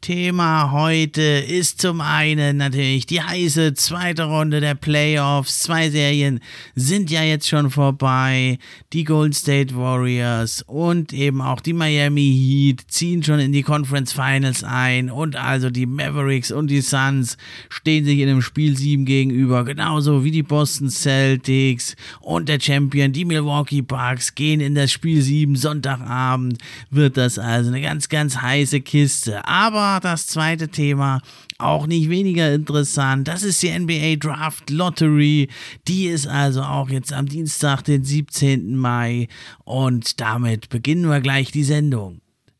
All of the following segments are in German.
Thema heute ist zum einen natürlich die heiße zweite Runde der Playoffs. Zwei Serien sind ja jetzt schon vorbei. Die Golden State Warriors und eben auch die Miami Heat ziehen schon in die Conference Finals ein und also die Mavericks und die Suns stehen sich in dem Spiel 7 gegenüber, genauso wie die Boston Celtics und der Champion, die Milwaukee Bucks gehen in das Spiel 7 Sonntagabend. Wird das also eine ganz, ganz heiße Kiste. Aber das zweite Thema, auch nicht weniger interessant. Das ist die NBA Draft Lottery. Die ist also auch jetzt am Dienstag, den 17. Mai. Und damit beginnen wir gleich die Sendung.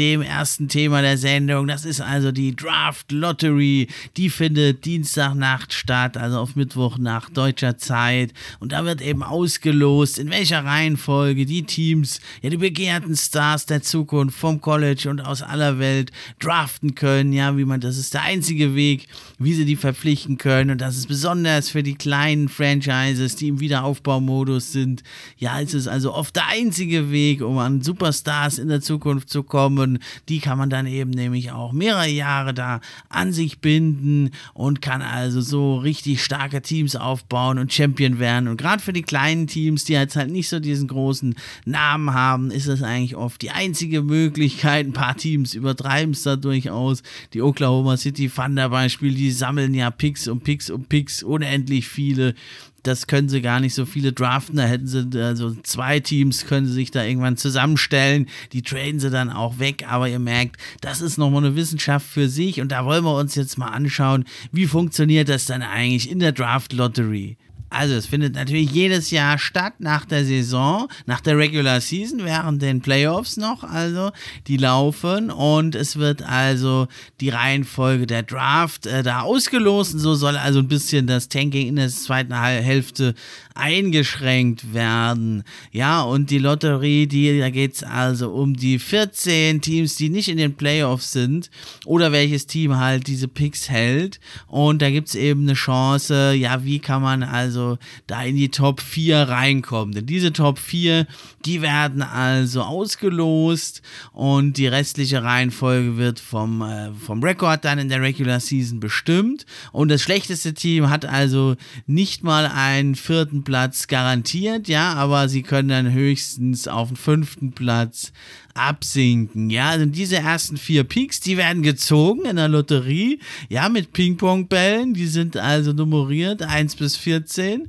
dem ersten Thema der Sendung. Das ist also die Draft Lottery. Die findet Dienstagnacht statt, also auf Mittwoch nach deutscher Zeit. Und da wird eben ausgelost, in welcher Reihenfolge die Teams, ja, die begehrten Stars der Zukunft vom College und aus aller Welt draften können. Ja, wie man, das ist der einzige Weg, wie sie die verpflichten können. Und das ist besonders für die kleinen Franchises, die im Wiederaufbaumodus sind. Ja, es ist also oft der einzige Weg, um an Superstars in der Zukunft zu kommen würden, die kann man dann eben nämlich auch mehrere Jahre da an sich binden und kann also so richtig starke Teams aufbauen und Champion werden. Und gerade für die kleinen Teams, die jetzt halt nicht so diesen großen Namen haben, ist das eigentlich oft die einzige Möglichkeit. Ein paar Teams übertreiben es da durchaus. Die Oklahoma City Thunder Beispiel, die sammeln ja Picks und Picks und Picks unendlich viele das können sie gar nicht so viele draften. Da hätten sie, also zwei Teams können sie sich da irgendwann zusammenstellen. Die traden sie dann auch weg. Aber ihr merkt, das ist nochmal eine Wissenschaft für sich. Und da wollen wir uns jetzt mal anschauen, wie funktioniert das dann eigentlich in der Draft Lottery. Also es findet natürlich jedes Jahr statt nach der Saison, nach der Regular Season, während den Playoffs noch, also die laufen. Und es wird also die Reihenfolge der Draft äh, da ausgelost. Und so soll also ein bisschen das Tanking in der zweiten Hälfte eingeschränkt werden. Ja, und die Lotterie, die, da geht es also um die 14 Teams, die nicht in den Playoffs sind oder welches Team halt diese Picks hält. Und da gibt es eben eine Chance, ja, wie kann man also also da in die Top 4 reinkommen. Denn diese Top 4, die werden also ausgelost und die restliche Reihenfolge wird vom, äh, vom Rekord dann in der Regular Season bestimmt. Und das schlechteste Team hat also nicht mal einen vierten Platz garantiert, ja, aber sie können dann höchstens auf den fünften Platz absinken. Ja, also diese ersten vier Peaks, die werden gezogen in der Lotterie, ja, mit Ping-Pong-Bällen, die sind also nummeriert 1 bis 14.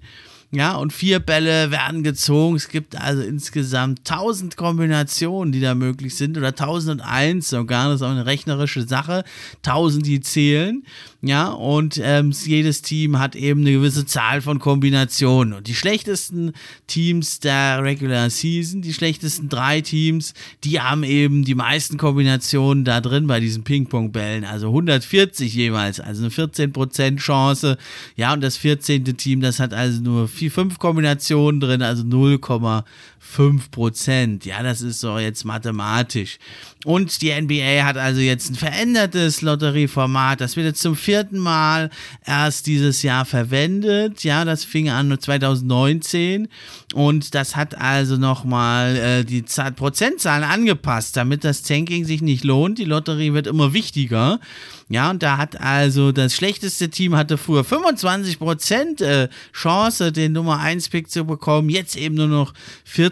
Ja, und vier Bälle werden gezogen. Es gibt also insgesamt 1000 Kombinationen, die da möglich sind oder 1001 sogar. Das ist auch eine rechnerische Sache. 1000, die zählen. Ja, und ähm, jedes Team hat eben eine gewisse Zahl von Kombinationen. Und die schlechtesten Teams der Regular Season, die schlechtesten drei Teams, die haben eben die meisten Kombinationen da drin bei diesen Ping-Pong-Bällen. Also 140 jeweils, also eine 14% Chance. Ja, und das 14. Team, das hat also nur vier, fünf Kombinationen drin, also 0, 5%. Ja, das ist so jetzt mathematisch. Und die NBA hat also jetzt ein verändertes Lotterieformat. Das wird jetzt zum vierten Mal erst dieses Jahr verwendet. Ja, das fing an 2019. Und das hat also nochmal äh, die Z Prozentzahlen angepasst, damit das Tanking sich nicht lohnt. Die Lotterie wird immer wichtiger. Ja, und da hat also das schlechteste Team hatte früher 25% äh, Chance, den Nummer 1 Pick zu bekommen. Jetzt eben nur noch 40%.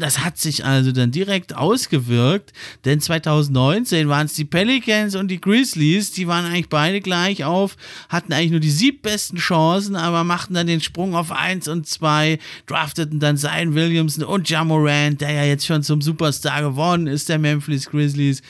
Das hat sich also dann direkt ausgewirkt, denn 2019 waren es die Pelicans und die Grizzlies, die waren eigentlich beide gleich auf, hatten eigentlich nur die siebbesten Chancen, aber machten dann den Sprung auf 1 und 2, drafteten dann Zion Williamson und Jamorant, der ja jetzt schon zum Superstar geworden ist, der Memphis Grizzlies,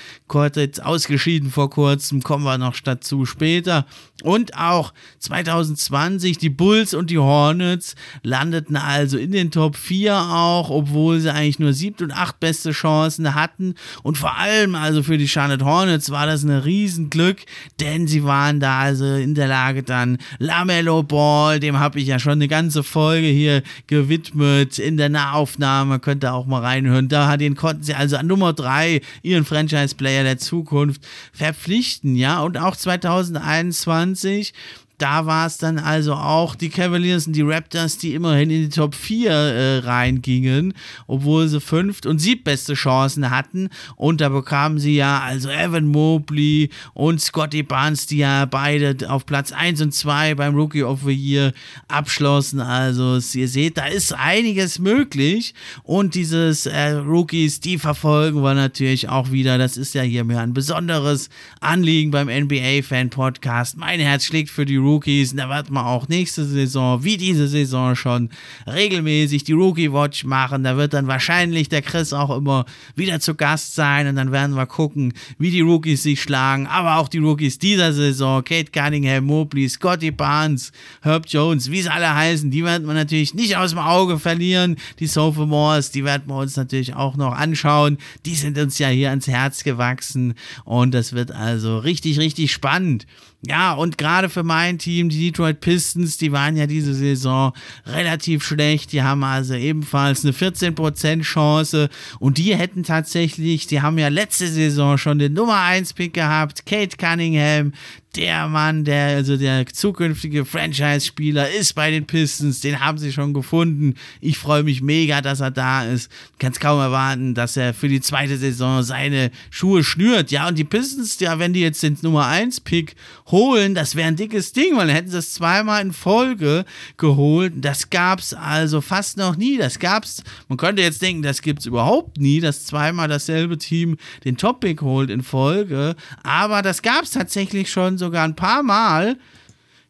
jetzt ausgeschieden vor kurzem, kommen wir noch dazu später. Und auch 2020 die Bulls und die Hornets landeten also in den Top 4 auch, obwohl sie eigentlich nur siebte und acht beste Chancen hatten. Und vor allem also für die Charlotte Hornets war das ein Riesenglück, denn sie waren da also in der Lage dann Lamello Ball, dem habe ich ja schon eine ganze Folge hier gewidmet in der Nahaufnahme, könnt ihr auch mal reinhören. Da den konnten sie also an Nummer 3 ihren Franchise-Player der Zukunft verpflichten, ja, und auch 2021 20 da war es dann also auch die Cavaliers und die Raptors, die immerhin in die Top 4 äh, reingingen, obwohl sie fünft und siebbeste Chancen hatten. Und da bekamen sie ja also Evan Mobley und Scotty Barnes, die ja beide auf Platz 1 und 2 beim Rookie of the Year abschlossen. Also ihr seht, da ist einiges möglich. Und dieses äh, Rookies, die verfolgen wir natürlich auch wieder. Das ist ja hier mir ein besonderes Anliegen beim NBA-Fan-Podcast. Mein Herz schlägt für die Rookies. Da wird man auch nächste Saison, wie diese Saison schon, regelmäßig die Rookie Watch machen. Da wird dann wahrscheinlich der Chris auch immer wieder zu Gast sein. Und dann werden wir gucken, wie die Rookies sich schlagen. Aber auch die Rookies dieser Saison. Kate Cunningham, Mobley, Scotty Barnes, Herb Jones, wie sie alle heißen. Die werden wir natürlich nicht aus dem Auge verlieren. Die Sophomores, die werden wir uns natürlich auch noch anschauen. Die sind uns ja hier ans Herz gewachsen. Und das wird also richtig, richtig spannend. Ja, und gerade für mein Team, die Detroit Pistons, die waren ja diese Saison relativ schlecht. Die haben also ebenfalls eine 14% Chance. Und die hätten tatsächlich, die haben ja letzte Saison schon den Nummer 1 Pick gehabt, Kate Cunningham der Mann, der, also der zukünftige Franchise-Spieler ist bei den Pistons, den haben sie schon gefunden. Ich freue mich mega, dass er da ist. Kann es kaum erwarten, dass er für die zweite Saison seine Schuhe schnürt. Ja, und die Pistons, ja, wenn die jetzt den Nummer 1-Pick holen, das wäre ein dickes Ding, weil dann hätten sie es zweimal in Folge geholt. Das gab es also fast noch nie. Das gab's, man könnte jetzt denken, das gibt es überhaupt nie, dass zweimal dasselbe Team den Top-Pick holt in Folge. Aber das gab es tatsächlich schon so sogar ein paar Mal.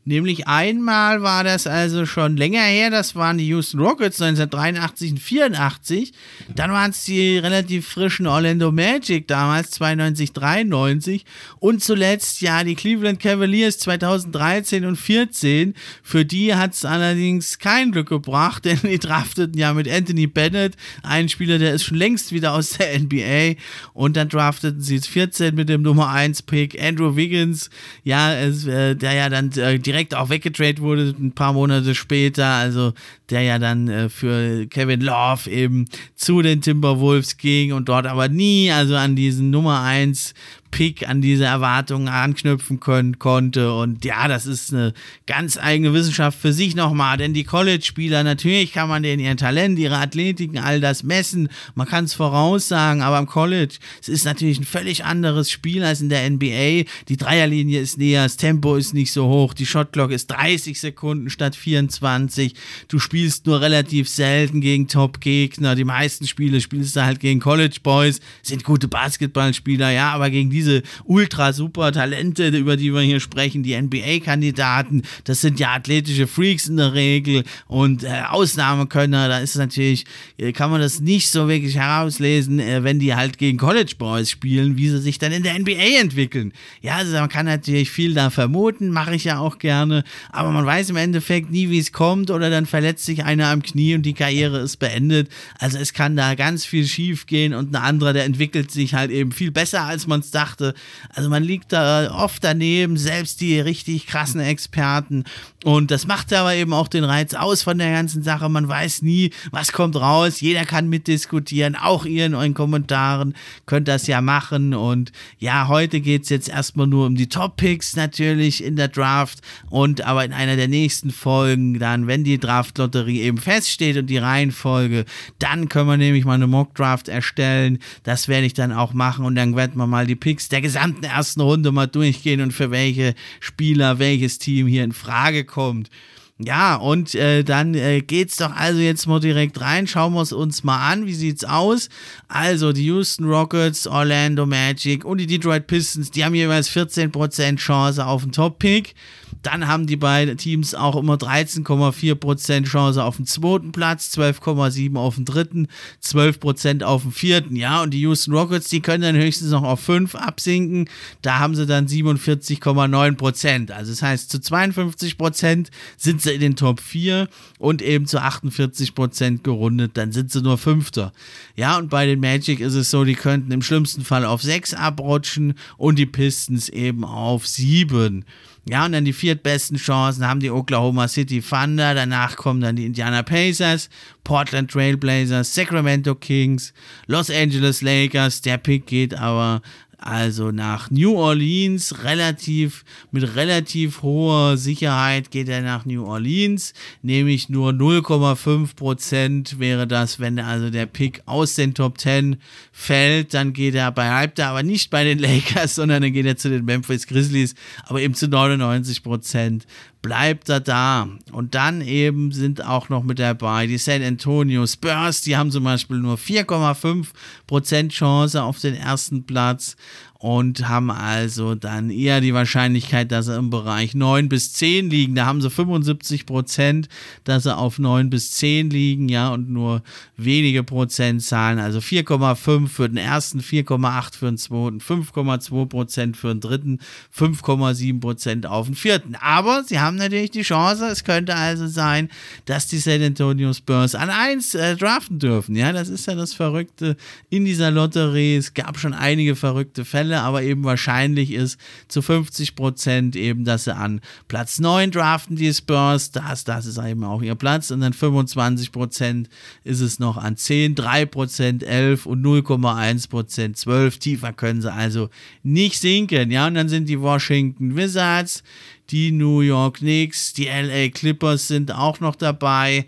Nämlich einmal war das also schon länger her, das waren die Houston Rockets 1983 und 84. Dann waren es die relativ frischen Orlando Magic damals 92, 93 und zuletzt ja die Cleveland Cavaliers 2013 und 14. Für die hat es allerdings kein Glück gebracht, denn die drafteten ja mit Anthony Bennett, einen Spieler, der ist schon längst wieder aus der NBA und dann drafteten sie 14 mit dem Nummer 1 Pick Andrew Wiggins, ja, es, äh, der ja dann äh, direkt auch weggetradet wurde, ein paar Monate später, also der ja dann äh, für Kevin Love eben zu den Timberwolves ging und dort aber nie, also an diesen Nummer 1 Pick an diese Erwartungen anknüpfen können, konnte. Und ja, das ist eine ganz eigene Wissenschaft für sich nochmal, denn die College-Spieler, natürlich kann man denen ihr Talent, ihre Athletiken, all das messen. Man kann es voraussagen, aber im College, es ist natürlich ein völlig anderes Spiel als in der NBA. Die Dreierlinie ist näher, das Tempo ist nicht so hoch, die Shotclock ist 30 Sekunden statt 24. Du spielst nur relativ selten gegen Top-Gegner. Die meisten Spiele spielst du halt gegen College Boys, sind gute Basketballspieler, ja, aber gegen diese diese ultra super Talente, über die wir hier sprechen, die NBA-Kandidaten, das sind ja athletische Freaks in der Regel und äh, Ausnahmekönner, da ist natürlich, äh, kann man das nicht so wirklich herauslesen, äh, wenn die halt gegen College Boys spielen, wie sie sich dann in der NBA entwickeln. Ja, also man kann natürlich viel da vermuten, mache ich ja auch gerne, aber man weiß im Endeffekt nie, wie es kommt oder dann verletzt sich einer am Knie und die Karriere ist beendet. Also es kann da ganz viel schief gehen und ein anderer, der entwickelt sich halt eben viel besser, als man es dachte. Also man liegt da oft daneben, selbst die richtig krassen Experten. Und das macht aber eben auch den Reiz aus von der ganzen Sache. Man weiß nie, was kommt raus. Jeder kann mitdiskutieren, auch ihr in euren Kommentaren könnt das ja machen. Und ja, heute geht es jetzt erstmal nur um die Top-Picks natürlich in der Draft. Und aber in einer der nächsten Folgen, dann, wenn die Draft-Lotterie eben feststeht und die Reihenfolge, dann können wir nämlich mal eine Mock-Draft erstellen. Das werde ich dann auch machen und dann werden wir mal die Picks der gesamten ersten Runde mal durchgehen und für welche Spieler welches Team hier in Frage kommt. Ja, und äh, dann äh, geht's doch also jetzt mal direkt rein. Schauen wir es uns mal an. Wie sieht's aus? Also die Houston Rockets, Orlando Magic und die Detroit Pistons, die haben jeweils 14% Chance auf den Top-Pick. Dann haben die beiden Teams auch immer 13,4% Chance auf den zweiten Platz, 12,7% auf den dritten, 12% auf den vierten. Ja, und die Houston Rockets, die können dann höchstens noch auf 5 absinken. Da haben sie dann 47,9%. Also das heißt, zu 52% sind sie in den Top 4 und eben zu 48% gerundet, dann sind sie nur Fünfter. Ja, und bei den Magic ist es so, die könnten im schlimmsten Fall auf 6 abrutschen und die Pistons eben auf 7. Ja, und dann die viertbesten Chancen haben die Oklahoma City Thunder, danach kommen dann die Indiana Pacers, Portland Trailblazers, Sacramento Kings, Los Angeles Lakers. Der Pick geht aber also nach New Orleans, relativ, mit relativ hoher Sicherheit geht er nach New Orleans, nämlich nur 0,5% wäre das, wenn also der Pick aus den Top 10 fällt, dann geht er, bleibt er aber nicht bei den Lakers, sondern dann geht er zu den Memphis Grizzlies, aber eben zu 99% bleibt er da. Und dann eben sind auch noch mit dabei die San Antonio Spurs, die haben zum Beispiel nur 4,5% Chance auf den ersten Platz und haben also dann eher die Wahrscheinlichkeit, dass sie im Bereich 9 bis 10 liegen. Da haben sie 75 Prozent, dass sie auf 9 bis 10 liegen, ja, und nur wenige Prozentzahlen, also 4,5 für den ersten, 4,8 für den zweiten, 5,2 Prozent für den dritten, 5,7 Prozent auf den vierten. Aber sie haben natürlich die Chance, es könnte also sein, dass die San Antonio Spurs an 1 äh, draften dürfen. Ja, das ist ja das Verrückte in dieser Lotterie. Es gab schon einige verrückte Fälle Fälle, aber eben wahrscheinlich ist zu 50 Prozent eben, dass sie an Platz 9 draften, die Spurs. Das, das ist eben auch ihr Platz. Und dann 25 Prozent ist es noch an 10, 3 Prozent 11 und 0,1 Prozent 12. Tiefer können sie also nicht sinken. Ja, und dann sind die Washington Wizards, die New York Knicks, die LA Clippers sind auch noch dabei.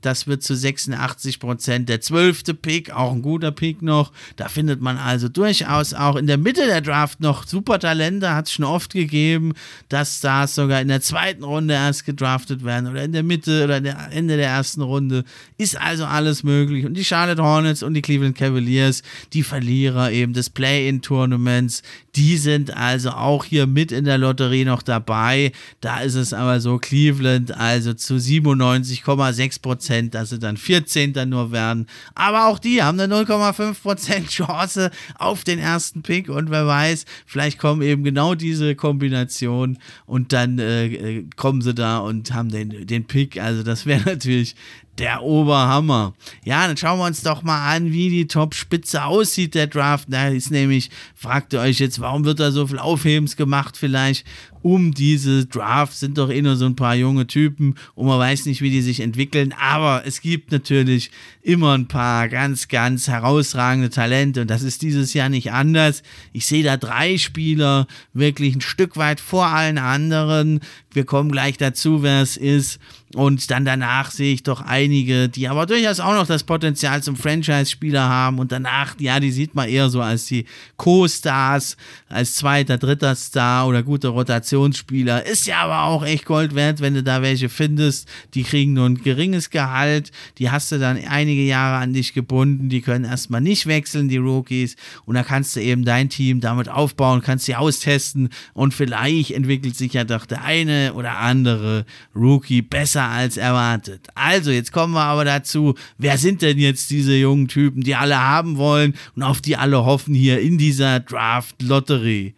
Das wird zu 86 Prozent der zwölfte Pick, auch ein guter Pick noch. Da findet man also durchaus auch in der Mitte der Draft noch super Talente. Hat es schon oft gegeben, dass Stars sogar in der zweiten Runde erst gedraftet werden oder in der Mitte oder der Ende der ersten Runde. Ist also alles möglich. Und die Charlotte Hornets und die Cleveland Cavaliers, die Verlierer eben des Play-in-Tournaments, die sind also auch hier mit in der Lotterie noch dabei. Da ist es aber so, Cleveland also zu 97,6 Prozent dass sie dann 14. nur werden. Aber auch die haben eine 0,5 Prozent Chance auf den ersten Pick und wer weiß, vielleicht kommen eben genau diese Kombination und dann äh, äh kommen sie da und haben den, den Pick. Also das wäre natürlich der Oberhammer. Ja, dann schauen wir uns doch mal an, wie die Top-Spitze aussieht, der Draft. Da ist nämlich, fragt ihr euch jetzt, warum wird da so viel Aufhebens gemacht vielleicht? Um diese Draft sind doch eh nur so ein paar junge Typen und man weiß nicht, wie die sich entwickeln. Aber es gibt natürlich immer ein paar ganz, ganz herausragende Talente und das ist dieses Jahr nicht anders. Ich sehe da drei Spieler wirklich ein Stück weit vor allen anderen. Wir kommen gleich dazu, wer es ist. Und dann danach sehe ich doch einige, die aber durchaus auch noch das Potenzial zum Franchise-Spieler haben. Und danach, ja, die sieht man eher so als die Co-Stars, als zweiter, dritter Star oder gute Rotation Rotationsspieler. Ist ja aber auch echt Gold wert, wenn du da welche findest. Die kriegen nur ein geringes Gehalt. Die hast du dann einige Jahre an dich gebunden. Die können erstmal nicht wechseln, die Rookies. Und da kannst du eben dein Team damit aufbauen, kannst sie austesten und vielleicht entwickelt sich ja doch der eine oder andere Rookie besser als erwartet. Also, jetzt kommen wir aber dazu, wer sind denn jetzt diese jungen Typen, die alle haben wollen und auf die alle hoffen hier in dieser Draft-Lotterie?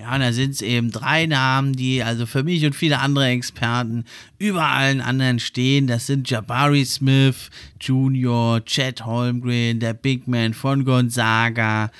Ja, und da sind es eben drei Namen, die also für mich und viele andere Experten über allen anderen stehen. Das sind Jabari Smith Jr., Chad Holmgren, der Big Man von Gonzaga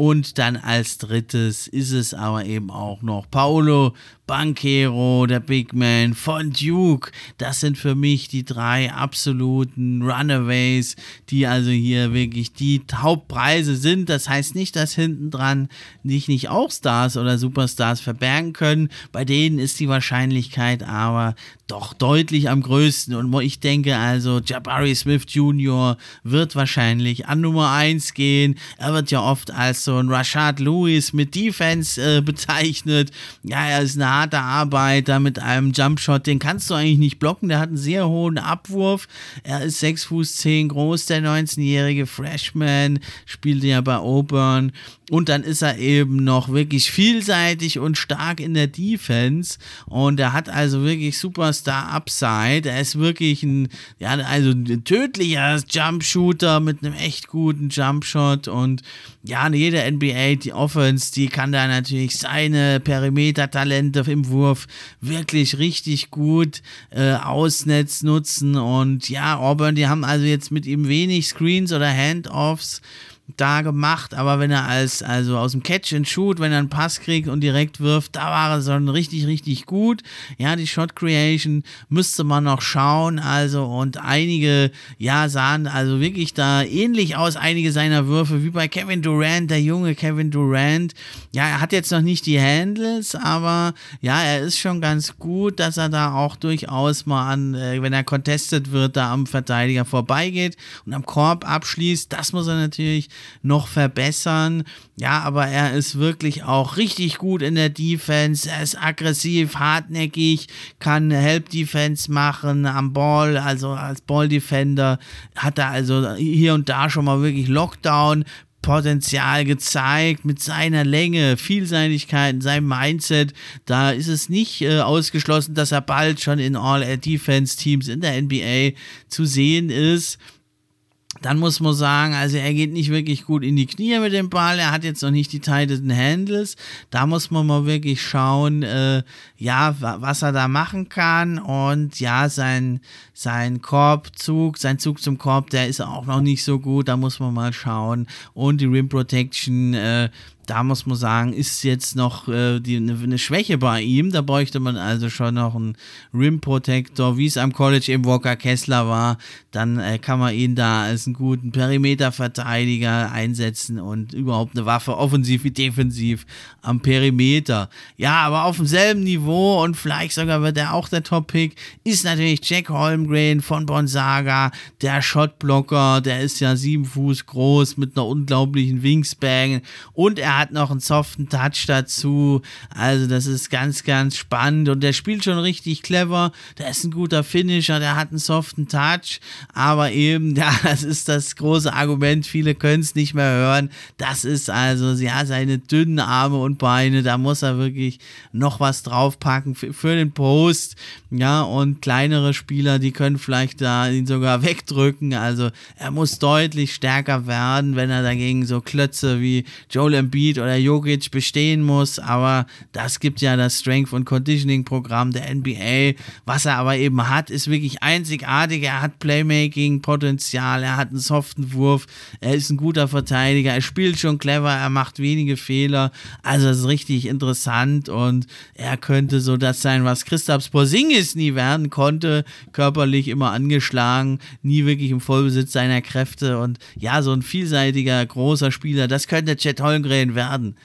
und dann als drittes ist es aber eben auch noch Paolo Banquero, der Big Man von Duke. Das sind für mich die drei absoluten Runaways, die also hier wirklich die Hauptpreise sind. Das heißt nicht, dass hinten dran nicht, nicht auch Stars oder Superstars verbergen können. Bei denen ist die Wahrscheinlichkeit aber doch deutlich am größten. Und ich denke also, Jabari Smith Jr. wird wahrscheinlich an Nummer 1 gehen. Er wird ja oft als so ein Rashad Lewis mit Defense äh, bezeichnet. Ja, er ist eine harte Arbeiter mit einem Jumpshot, den kannst du eigentlich nicht blocken. Der hat einen sehr hohen Abwurf. Er ist 6 Fuß 10 groß, der 19-jährige Freshman, spielte ja bei Auburn. Und dann ist er eben noch wirklich vielseitig und stark in der Defense. Und er hat also wirklich Superstar Upside. Er ist wirklich ein, ja, also ein tödlicher Jumpshooter mit einem echt guten Jumpshot. Und ja, jede NBA, die Offense, die kann da natürlich seine Perimeter-Talente im Wurf wirklich richtig gut äh, ausnetz nutzen. Und ja, Auburn, die haben also jetzt mit ihm wenig Screens oder Handoffs da gemacht, aber wenn er als, also aus dem Catch and Shoot, wenn er einen Pass kriegt und direkt wirft, da war er so richtig, richtig gut. Ja, die Shot Creation müsste man noch schauen, also und einige, ja, sahen also wirklich da ähnlich aus, einige seiner Würfe, wie bei Kevin Durant, der junge Kevin Durant. Ja, er hat jetzt noch nicht die Handles, aber ja, er ist schon ganz gut, dass er da auch durchaus mal an, äh, wenn er contested wird, da am Verteidiger vorbeigeht und am Korb abschließt. Das muss er natürlich noch verbessern. Ja, aber er ist wirklich auch richtig gut in der Defense. Er ist aggressiv, hartnäckig, kann Help Defense machen am Ball, also als Ball Defender hat er also hier und da schon mal wirklich Lockdown Potenzial gezeigt mit seiner Länge, Vielseitigkeit, seinem Mindset. Da ist es nicht äh, ausgeschlossen, dass er bald schon in All-Defense-Teams in der NBA zu sehen ist dann muss man sagen, also er geht nicht wirklich gut in die Knie mit dem Ball. Er hat jetzt noch nicht die tighteten Handles. Da muss man mal wirklich schauen, äh, ja, was er da machen kann. Und ja, sein, sein Korbzug, sein Zug zum Korb, der ist auch noch nicht so gut. Da muss man mal schauen. Und die Rim Protection, äh, da muss man sagen, ist jetzt noch äh, die, eine, eine, Schwäche bei ihm. Da bräuchte man also schon noch einen Rim Protector, wie es am College eben Walker Kessler war. Dann äh, kann man ihn da als einen guten Perimeterverteidiger einsetzen und überhaupt eine Waffe, offensiv wie defensiv, am Perimeter. Ja, aber auf demselben Niveau und vielleicht sogar wird er auch der Top-Pick, ist natürlich Jack Holmgren von Bonsaga, der Shotblocker, der ist ja sieben Fuß groß mit einer unglaublichen Wingspan und er hat noch einen soften Touch dazu. Also, das ist ganz, ganz spannend. Und der spielt schon richtig clever. Der ist ein guter Finisher, der hat einen soften Touch. Aber eben, ja, das ist das große Argument. Viele können es nicht mehr hören. Das ist also, ja, seine dünnen Arme und Beine. Da muss er wirklich noch was draufpacken für, für den Post. Ja, und kleinere Spieler, die können vielleicht da ihn sogar wegdrücken. Also, er muss deutlich stärker werden, wenn er dagegen so Klötze wie Joel Embiid Embiid oder Jokic bestehen muss, aber das gibt ja das Strength und Conditioning Programm der NBA. Was er aber eben hat, ist wirklich einzigartig. Er hat Playmaking Potenzial, er hat einen soften Wurf, er ist ein guter Verteidiger, er spielt schon clever, er macht wenige Fehler. Also das ist richtig interessant und er könnte so das sein, was Christoph Porzingis nie werden konnte, körperlich immer angeschlagen, nie wirklich im Vollbesitz seiner Kräfte und ja, so ein vielseitiger großer Spieler, das könnte Chet Holmgren werden.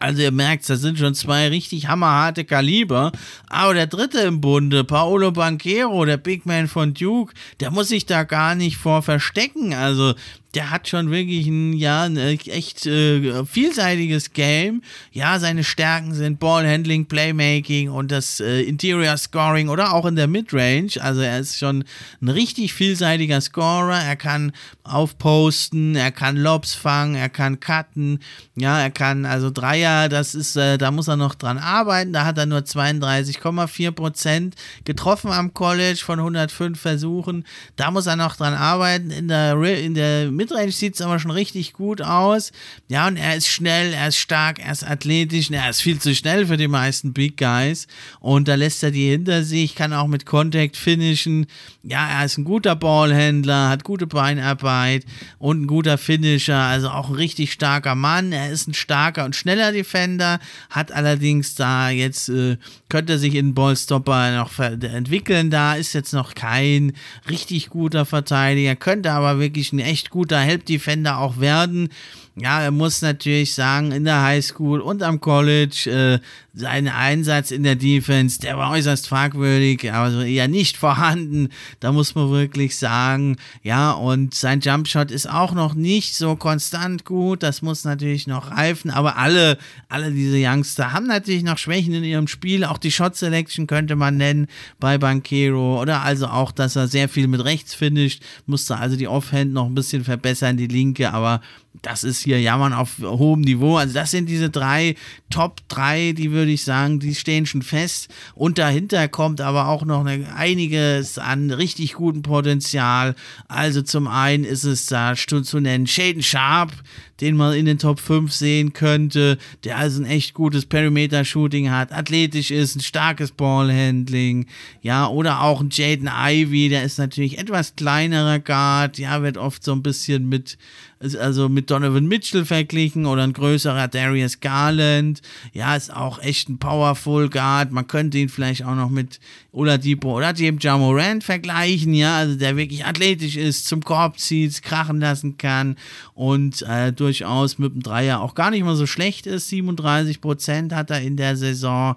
Also ihr merkt, das sind schon zwei richtig hammerharte Kaliber. Aber der dritte im Bunde, Paolo Banquero, der Big Man von Duke, der muss sich da gar nicht vor verstecken. Also der hat schon wirklich ein, ja, ein echt äh, vielseitiges Game. Ja, seine Stärken sind Ballhandling, Playmaking und das äh, Interior Scoring oder auch in der Midrange. Also er ist schon ein richtig vielseitiger Scorer. Er kann aufposten, er kann Lobs fangen, er kann cutten. Ja, er kann also Dreier, das ist, äh, da muss er noch dran arbeiten. Da hat er nur 32,4 Prozent getroffen am College von 105 Versuchen. Da muss er noch dran arbeiten. In der, in der Midrange sieht es aber schon richtig gut aus. Ja, und er ist schnell, er ist stark, er ist athletisch, er ist viel zu schnell für die meisten Big Guys. Und da lässt er die hinter sich, kann auch mit Contact finishen. Ja, er ist ein guter Ballhändler, hat gute Beinarbeit und ein guter Finisher, also auch ein richtig starker Mann. Er ist ein starker und schneller Defender, hat allerdings da jetzt, äh, könnte sich in Ballstopper noch entwickeln. Da ist jetzt noch kein richtig guter Verteidiger, könnte aber wirklich ein echt guter guter Help Defender auch werden. Ja, er muss natürlich sagen, in der Highschool und am College, äh, sein Einsatz in der Defense, der war äußerst fragwürdig, also eher nicht vorhanden. Da muss man wirklich sagen, ja, und sein Jumpshot ist auch noch nicht so konstant gut. Das muss natürlich noch reifen, aber alle, alle diese Youngster haben natürlich noch Schwächen in ihrem Spiel. Auch die Shot Selection könnte man nennen bei Banquero oder also auch, dass er sehr viel mit rechts finisht, musste also die Offhand noch ein bisschen verbessern, die linke, aber das ist hier Jammern auf hohem Niveau. Also das sind diese drei Top 3, die würde ich sagen, die stehen schon fest. Und dahinter kommt aber auch noch eine, einiges an richtig gutem Potenzial. Also zum einen ist es da zu nennen Shaden Sharp, den man in den Top 5 sehen könnte, der also ein echt gutes Perimeter-Shooting hat, athletisch ist, ein starkes Ballhandling, ja, oder auch ein Jaden Ivy, der ist natürlich etwas kleinerer Guard, ja, wird oft so ein bisschen mit also mit Donovan Mitchell verglichen oder ein größerer Darius Garland. Ja, ist auch echt ein Powerful Guard. Man könnte ihn vielleicht auch noch mit Oladipo oder James Jamorant vergleichen, ja, also der wirklich athletisch ist, zum Korb zieht, krachen lassen kann und äh, durchaus mit dem Dreier auch gar nicht mal so schlecht ist. 37 Prozent hat er in der Saison.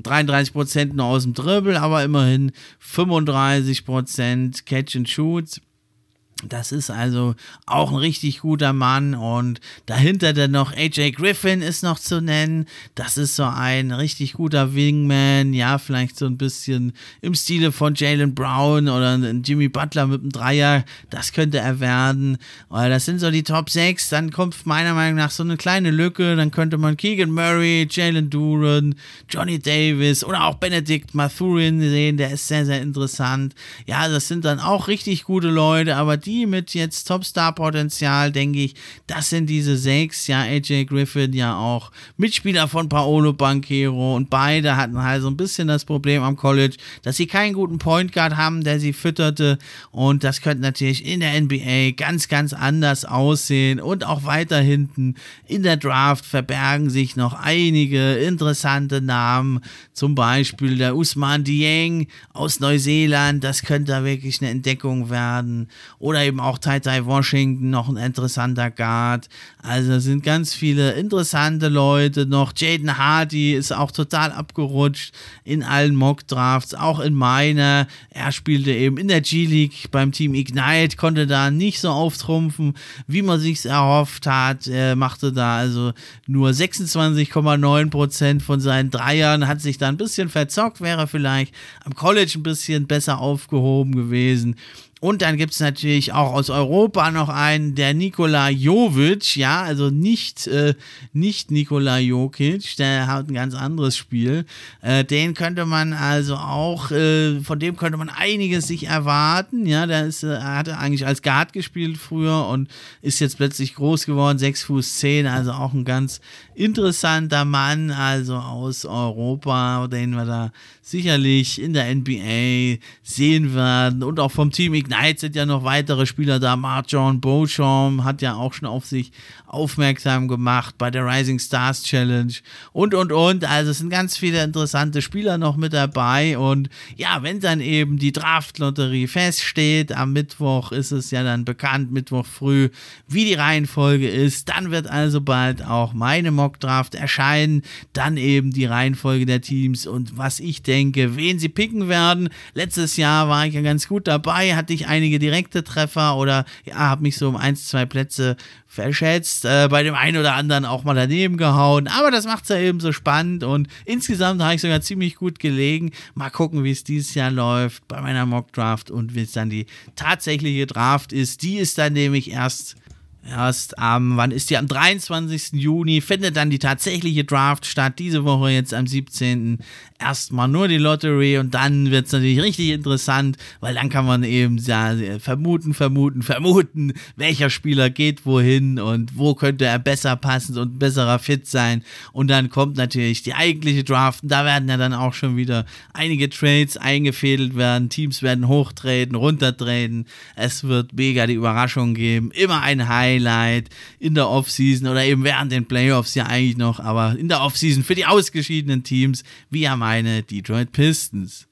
33% nur aus dem Dribble, aber immerhin 35% Catch and Shoots. Das ist also auch ein richtig guter Mann und dahinter dann noch AJ Griffin ist noch zu nennen. Das ist so ein richtig guter Wingman, ja, vielleicht so ein bisschen im Stile von Jalen Brown oder Jimmy Butler mit einem Dreier. Das könnte er werden. Das sind so die Top 6. Dann kommt meiner Meinung nach so eine kleine Lücke. Dann könnte man Keegan Murray, Jalen Duran, Johnny Davis oder auch Benedict Mathurin sehen. Der ist sehr, sehr interessant. Ja, das sind dann auch richtig gute Leute, aber die mit jetzt Topstar-Potenzial, denke ich, das sind diese sechs. Ja, AJ Griffin ja auch. Mitspieler von Paolo Banquero. Und beide hatten halt so ein bisschen das Problem am College, dass sie keinen guten Point Guard haben, der sie fütterte. Und das könnte natürlich in der NBA ganz, ganz anders aussehen. Und auch weiter hinten in der Draft verbergen sich noch einige interessante Namen, zum Beispiel der Usman Dieng aus Neuseeland, das könnte da wirklich eine Entdeckung werden. Oder oder eben auch Tai Washington, noch ein interessanter Guard. Also sind ganz viele interessante Leute noch. Jaden Hardy ist auch total abgerutscht in allen Mock Drafts, auch in meiner. Er spielte eben in der G-League beim Team Ignite, konnte da nicht so auftrumpfen, wie man sich erhofft hat. Er machte da also nur 26,9% von seinen Dreiern, hat sich da ein bisschen verzockt, wäre vielleicht am College ein bisschen besser aufgehoben gewesen. Und dann gibt es natürlich auch aus Europa noch einen, der Nikola Jovic, ja, also nicht, äh, nicht Nikola Jokic, der hat ein ganz anderes Spiel. Äh, den könnte man also auch, äh, von dem könnte man einiges sich erwarten, ja, der ist, äh, hatte eigentlich als Guard gespielt früher und ist jetzt plötzlich groß geworden, 6 Fuß 10, also auch ein ganz interessanter Mann, also aus Europa, den wir da sicherlich in der NBA sehen werden und auch vom Team Ignite sind ja noch weitere Spieler da. Marjon Beauchamp hat ja auch schon auf sich aufmerksam gemacht bei der Rising Stars Challenge und und und. Also es sind ganz viele interessante Spieler noch mit dabei und ja, wenn dann eben die Draft-Lotterie feststeht, am Mittwoch ist es ja dann bekannt, Mittwoch früh, wie die Reihenfolge ist, dann wird also bald auch meine Mock-Draft erscheinen, dann eben die Reihenfolge der Teams und was ich denke, wen sie picken werden. Letztes Jahr war ich ja ganz gut dabei, hatte tatsächlich einige direkte Treffer oder ja, habe mich so um ein, zwei Plätze verschätzt, äh, bei dem einen oder anderen auch mal daneben gehauen, aber das macht es ja eben so spannend und insgesamt habe ich sogar ziemlich gut gelegen. Mal gucken, wie es dieses Jahr läuft bei meiner Mock Draft und wie es dann die tatsächliche Draft ist. Die ist dann nämlich erst Erst am, wann ist die? Am 23. Juni findet dann die tatsächliche Draft statt. Diese Woche jetzt am 17. Erstmal nur die Lottery und dann wird es natürlich richtig interessant, weil dann kann man eben ja, vermuten, vermuten, vermuten, welcher Spieler geht wohin und wo könnte er besser passen und besserer Fit sein. Und dann kommt natürlich die eigentliche Draft. Und da werden ja dann auch schon wieder einige Trades eingefädelt werden. Teams werden hochtreten, runtertreten. Es wird mega die Überraschung geben. Immer ein High Highlight in der Offseason oder eben während den Playoffs ja eigentlich noch, aber in der Offseason für die ausgeschiedenen Teams, wie ja meine Detroit Pistons.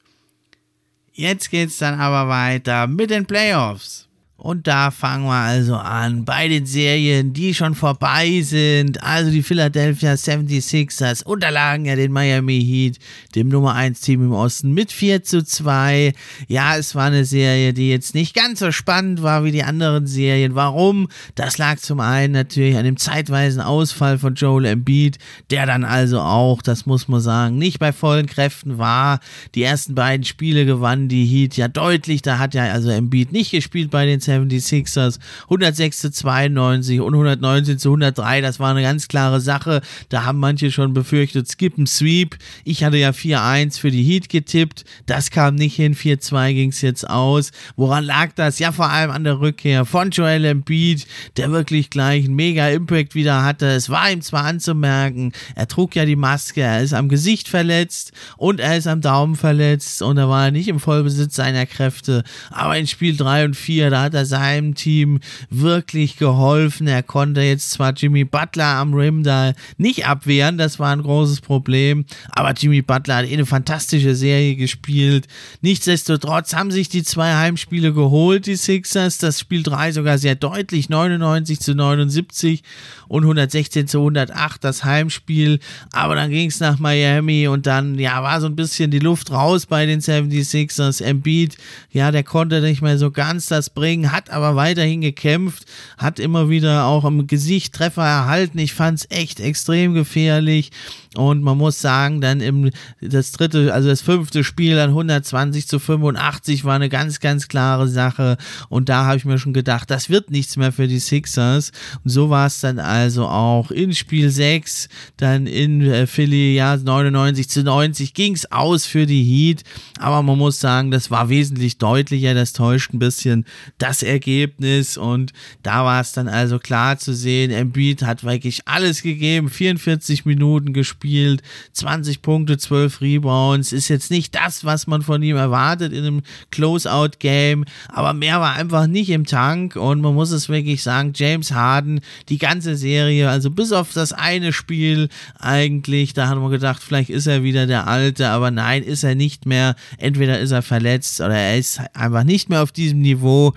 Jetzt geht's dann aber weiter mit den Playoffs. Und da fangen wir also an bei den Serien, die schon vorbei sind. Also die Philadelphia 76ers unterlagen ja den Miami Heat, dem Nummer 1 Team im Osten, mit 4 zu 2. Ja, es war eine Serie, die jetzt nicht ganz so spannend war wie die anderen Serien. Warum? Das lag zum einen natürlich an dem zeitweisen Ausfall von Joel Embiid, der dann also auch, das muss man sagen, nicht bei vollen Kräften war. Die ersten beiden Spiele gewann die Heat ja deutlich. Da hat ja also Embiid nicht gespielt bei den 76ers. 106 zu 92 und 119 zu 103. Das war eine ganz klare Sache. Da haben manche schon befürchtet, skip ein Sweep. Ich hatte ja 4-1 für die Heat getippt. Das kam nicht hin. 4-2 ging es jetzt aus. Woran lag das? Ja, vor allem an der Rückkehr von Joel Embiid, der wirklich gleich einen mega Impact wieder hatte. Es war ihm zwar anzumerken, er trug ja die Maske, er ist am Gesicht verletzt und er ist am Daumen verletzt und er war nicht im Vollbesitz seiner Kräfte. Aber in Spiel 3 und 4, da hat er seinem Team wirklich geholfen. Er konnte jetzt zwar Jimmy Butler am Rim da nicht abwehren, das war ein großes Problem, aber Jimmy Butler hat eh eine fantastische Serie gespielt. Nichtsdestotrotz haben sich die zwei Heimspiele geholt, die Sixers. Das Spiel 3 sogar sehr deutlich, 99 zu 79 und 116 zu 108 das Heimspiel. Aber dann ging es nach Miami und dann, ja, war so ein bisschen die Luft raus bei den 76ers. Embiid, ja, der konnte nicht mehr so ganz das bringen, hat aber weiterhin gekämpft, hat immer wieder auch im Gesicht Treffer erhalten. Ich fand es echt extrem gefährlich. Und man muss sagen, dann im das dritte, also das fünfte Spiel dann 120 zu 85 war eine ganz, ganz klare Sache. Und da habe ich mir schon gedacht, das wird nichts mehr für die Sixers. Und so war es dann also auch in Spiel 6, dann in äh, Philly, ja, 99 zu 90 ging es aus für die Heat. Aber man muss sagen, das war wesentlich deutlicher, das täuscht ein bisschen das Ergebnis. Und da war es dann also klar zu sehen, Embiid hat wirklich alles gegeben, 44 Minuten gespielt gespielt, 20 Punkte, 12 Rebounds. Ist jetzt nicht das, was man von ihm erwartet in einem Closeout-Game, aber mehr war einfach nicht im Tank und man muss es wirklich sagen, James Harden, die ganze Serie, also bis auf das eine Spiel eigentlich, da haben wir gedacht, vielleicht ist er wieder der Alte, aber nein, ist er nicht mehr. Entweder ist er verletzt oder er ist einfach nicht mehr auf diesem Niveau.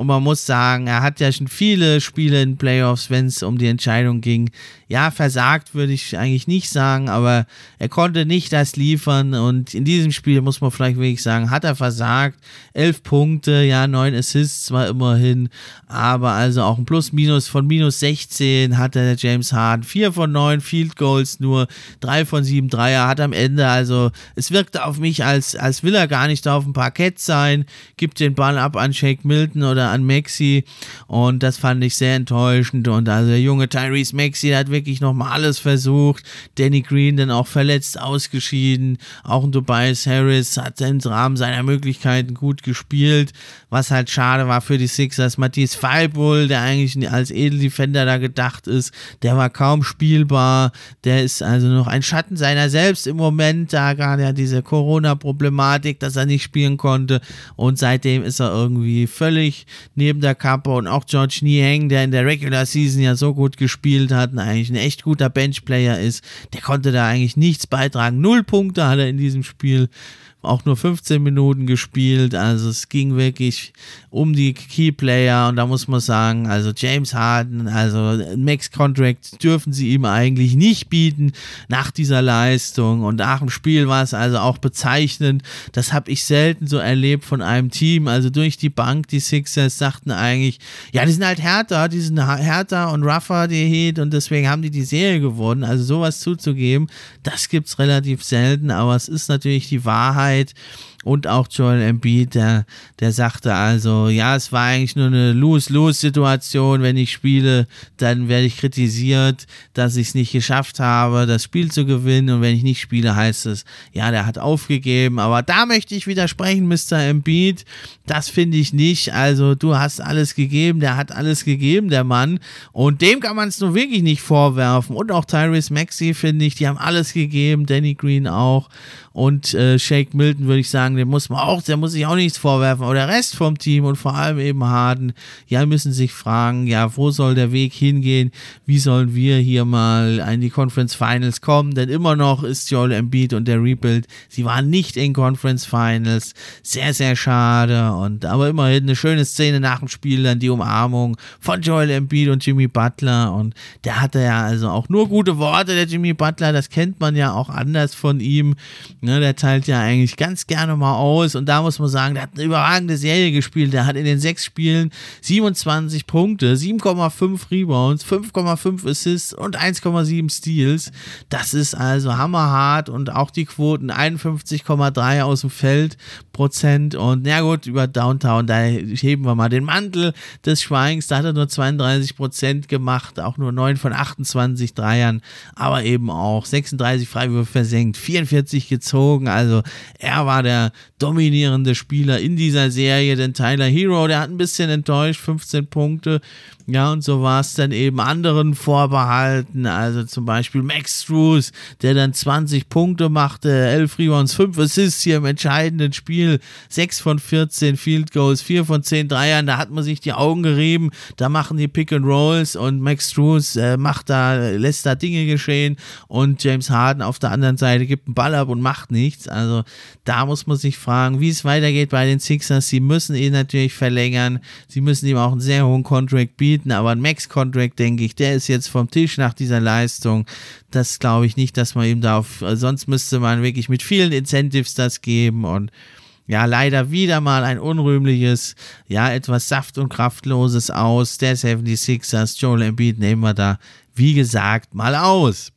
Und man muss sagen, er hat ja schon viele Spiele in Playoffs, wenn es um die Entscheidung ging, ja, versagt würde ich eigentlich nicht sagen, aber er konnte nicht das liefern. Und in diesem Spiel muss man vielleicht wirklich sagen, hat er versagt. Elf Punkte, ja, neun Assists zwar immerhin, aber also auch ein Plus-Minus von minus 16 hatte der James Harden. Vier von neun Field Goals nur, drei von sieben Dreier hat am Ende, also es wirkte auf mich, als, als will er gar nicht auf dem Parkett sein, gibt den Ball ab an Shake Milton oder an Maxi und das fand ich sehr enttäuschend und also der junge Tyrese Maxi hat wirklich nochmal alles versucht. Danny Green dann auch verletzt ausgeschieden. Auch ein Tobias Harris hat im Rahmen seiner Möglichkeiten gut gespielt. Was halt schade war für die Sixers. Matthias Feilbull, der eigentlich als Edeldefender da gedacht ist, der war kaum spielbar. Der ist also noch ein Schatten seiner selbst im Moment. Da gerade ja diese Corona-Problematik, dass er nicht spielen konnte. Und seitdem ist er irgendwie völlig neben der Kappe. Und auch George Niang, der in der Regular Season ja so gut gespielt hat, eigentlich ein echt guter Benchplayer ist, der konnte da eigentlich nichts beitragen. Null Punkte hat er in diesem Spiel auch nur 15 Minuten gespielt. Also es ging wirklich um die Keyplayer und da muss man sagen, also James Harden, also Max Contract dürfen sie ihm eigentlich nicht bieten nach dieser Leistung und nach dem Spiel war es also auch bezeichnend. Das habe ich selten so erlebt von einem Team. Also durch die Bank, die Sixers sagten eigentlich, ja, die sind halt härter, die sind härter und rougher, die Heat und deswegen haben die die Serie gewonnen. Also sowas zuzugeben, das gibt es relativ selten, aber es ist natürlich die Wahrheit Zeit und auch Joel Embiid, der, der sagte also, ja, es war eigentlich nur eine Lose-Lose-Situation. Wenn ich spiele, dann werde ich kritisiert, dass ich es nicht geschafft habe, das Spiel zu gewinnen. Und wenn ich nicht spiele, heißt es, ja, der hat aufgegeben. Aber da möchte ich widersprechen, Mr. Embiid. Das finde ich nicht. Also, du hast alles gegeben, der hat alles gegeben, der Mann. Und dem kann man es nur wirklich nicht vorwerfen. Und auch Tyrese Maxey, finde ich, die haben alles gegeben, Danny Green auch. Und äh, Shake Milton würde ich sagen, dem muss man auch, der muss sich auch nichts vorwerfen. Aber der Rest vom Team und vor allem eben Harden, ja, müssen sich fragen, ja, wo soll der Weg hingehen? Wie sollen wir hier mal in die Conference Finals kommen? Denn immer noch ist Joel Embiid und der Rebuild, sie waren nicht in Conference Finals. Sehr, sehr schade. Und aber immerhin eine schöne Szene nach dem Spiel, dann die Umarmung von Joel Embiid und Jimmy Butler. Und der hatte ja also auch nur gute Worte, der Jimmy Butler. Das kennt man ja auch anders von ihm. Ne, der teilt ja eigentlich ganz gerne mal aus und da muss man sagen, der hat eine überragende Serie gespielt. Der hat in den sechs Spielen 27 Punkte, 7,5 Rebounds, 5,5 Assists und 1,7 Steals. Das ist also hammerhart und auch die Quoten 51,3 aus dem Feld Prozent und na gut, über Downtown, da heben wir mal den Mantel des Schweigens. Da hat er nur 32 Prozent gemacht, auch nur 9 von 28 Dreiern, aber eben auch 36 Freiwürfe versenkt, 44 gezogen gezogen. Also er war der dominierende Spieler in dieser Serie, denn Tyler Hero, der hat ein bisschen enttäuscht, 15 Punkte. Ja, und so war es dann eben anderen vorbehalten. Also zum Beispiel Max Struess, der dann 20 Punkte machte, 11 Rebounds, 5 Assists hier im entscheidenden Spiel, 6 von 14 Field Goals, 4 von 10 Dreiern. Da hat man sich die Augen gerieben. Da machen die Pick and Rolls und Max Struess äh, macht da, lässt da Dinge geschehen und James Harden auf der anderen Seite gibt einen Ball ab und macht nichts. Also da muss man sich fragen, wie es weitergeht bei den Sixers. Sie müssen ihn natürlich verlängern. Sie müssen ihm auch einen sehr hohen Contract bieten bieten, aber ein Max-Contract, denke ich, der ist jetzt vom Tisch nach dieser Leistung. Das glaube ich nicht, dass man ihm da auf, sonst müsste man wirklich mit vielen Incentives das geben und ja, leider wieder mal ein unrühmliches, ja, etwas saft- und kraftloses Aus der 76ers. Joel Embiid nehmen wir da, wie gesagt, mal aus.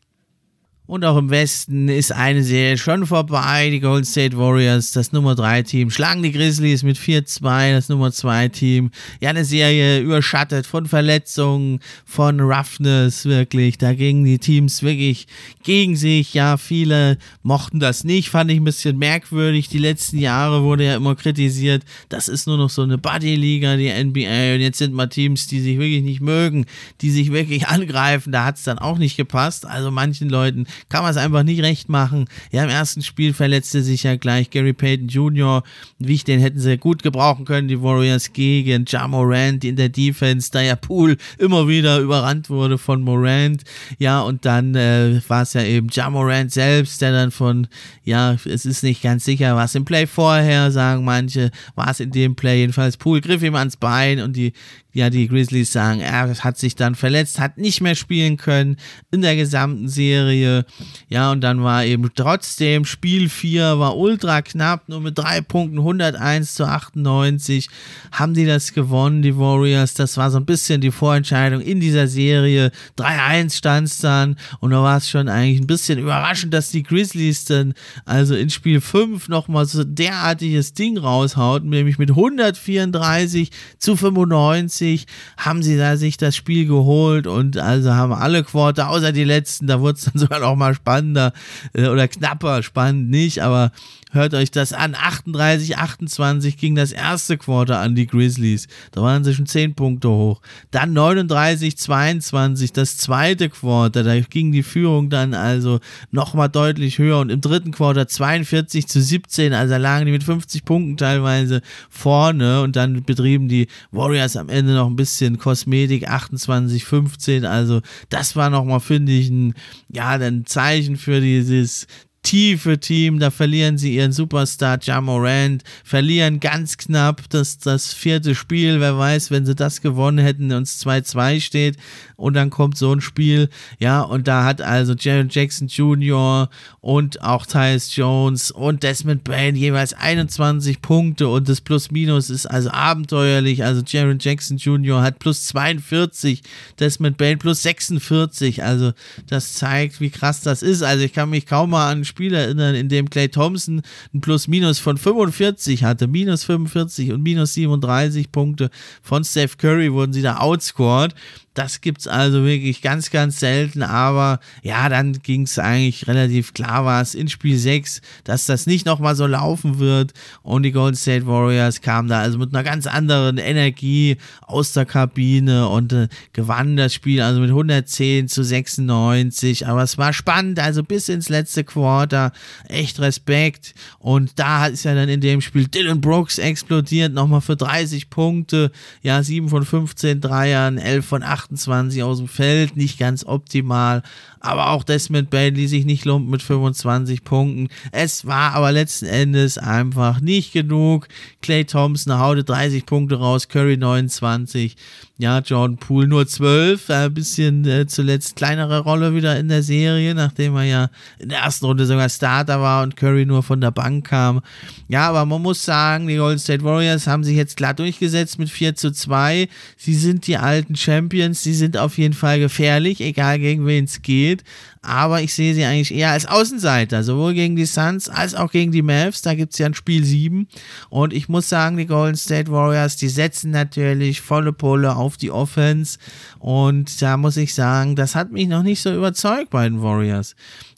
Und auch im Westen ist eine Serie schon vorbei. Die Golden State Warriors, das Nummer 3 Team, schlagen die Grizzlies mit 4-2, das Nummer 2 Team. Ja, eine Serie überschattet von Verletzungen, von Roughness, wirklich. Da gingen die Teams wirklich gegen sich. Ja, viele mochten das nicht, fand ich ein bisschen merkwürdig. Die letzten Jahre wurde ja immer kritisiert, das ist nur noch so eine Buddy-Liga, die NBA. Und jetzt sind mal Teams, die sich wirklich nicht mögen, die sich wirklich angreifen. Da hat es dann auch nicht gepasst. Also manchen Leuten kann man es einfach nicht recht machen. Ja, im ersten Spiel verletzte sich ja gleich Gary Payton Jr. Wie ich den hätten sie gut gebrauchen können, die Warriors gegen Ja Morant in der Defense, da ja Pool immer wieder überrannt wurde von Morant. Ja, und dann äh, war es ja eben Ja Morant selbst, der dann von, ja, es ist nicht ganz sicher, was im Play vorher, sagen manche, war es in dem Play. Jedenfalls Pool griff ihm ans Bein und die ja, die Grizzlies sagen, er hat sich dann verletzt, hat nicht mehr spielen können in der gesamten Serie. Ja, und dann war eben trotzdem Spiel 4 war ultra knapp, nur mit drei Punkten, 101 zu 98 haben die das gewonnen, die Warriors. Das war so ein bisschen die Vorentscheidung in dieser Serie. 3-1 stand es dann und da war es schon eigentlich ein bisschen überraschend, dass die Grizzlies dann also in Spiel 5 nochmal so derartiges Ding raushauten, nämlich mit 134 zu 95 1990 haben sie da sich das Spiel geholt und also haben alle Quarter, außer die letzten, da wurde es dann sogar noch mal spannender äh, oder knapper, spannend nicht, aber Hört euch das an. 38, 28 ging das erste Quarter an die Grizzlies. Da waren sie schon 10 Punkte hoch. Dann 39, 22 das zweite Quarter. Da ging die Führung dann also nochmal deutlich höher. Und im dritten Quarter 42 zu 17. Also lagen die mit 50 Punkten teilweise vorne. Und dann betrieben die Warriors am Ende noch ein bisschen Kosmetik. 28, 15. Also das war nochmal, finde ich, ein, ja, ein Zeichen für dieses tiefe Team, da verlieren sie ihren Superstar Jamorant, verlieren ganz knapp das, das vierte Spiel, wer weiß, wenn sie das gewonnen hätten, uns 2-2 steht und dann kommt so ein Spiel, ja, und da hat also Jaron Jackson Jr. und auch Tyus Jones und Desmond Bain jeweils 21 Punkte und das Plus-Minus ist also abenteuerlich, also Jaron Jackson Jr. hat plus 42, Desmond Bain plus 46, also das zeigt, wie krass das ist, also ich kann mich kaum mal an ein Spiel erinnern, in dem Clay Thompson ein Plus-Minus von 45 hatte, minus 45 und minus 37 Punkte von Steph Curry wurden sie da outscored das gibt's also wirklich ganz, ganz selten. Aber ja, dann ging es eigentlich relativ klar, war es in Spiel 6, dass das nicht nochmal so laufen wird. Und die Golden State Warriors kamen da also mit einer ganz anderen Energie aus der Kabine und äh, gewannen das Spiel also mit 110 zu 96. Aber es war spannend, also bis ins letzte Quarter. Echt Respekt. Und da ist ja dann in dem Spiel Dylan Brooks explodiert, nochmal für 30 Punkte. Ja, 7 von 15 Dreiern, 11 von 8 28 aus dem Feld, nicht ganz optimal, aber auch Desmond Bailey sich nicht lumpen mit 25 Punkten. Es war aber letzten Endes einfach nicht genug. Clay Thompson haute 30 Punkte raus, Curry 29. Ja, Jordan Poole nur 12, ein bisschen äh, zuletzt kleinere Rolle wieder in der Serie, nachdem er ja in der ersten Runde sogar Starter war und Curry nur von der Bank kam. Ja, aber man muss sagen, die Golden State Warriors haben sich jetzt klar durchgesetzt mit 4 zu 2. Sie sind die alten Champions, sie sind auf jeden Fall gefährlich, egal gegen wen es geht aber ich sehe sie eigentlich eher als Außenseiter, sowohl gegen die Suns als auch gegen die Mavs. Da gibt es ja ein Spiel 7 und ich muss sagen, die Golden State Warriors, die setzen natürlich volle Pole auf die Offense und da muss ich sagen, das hat mich noch nicht so überzeugt bei den Warriors.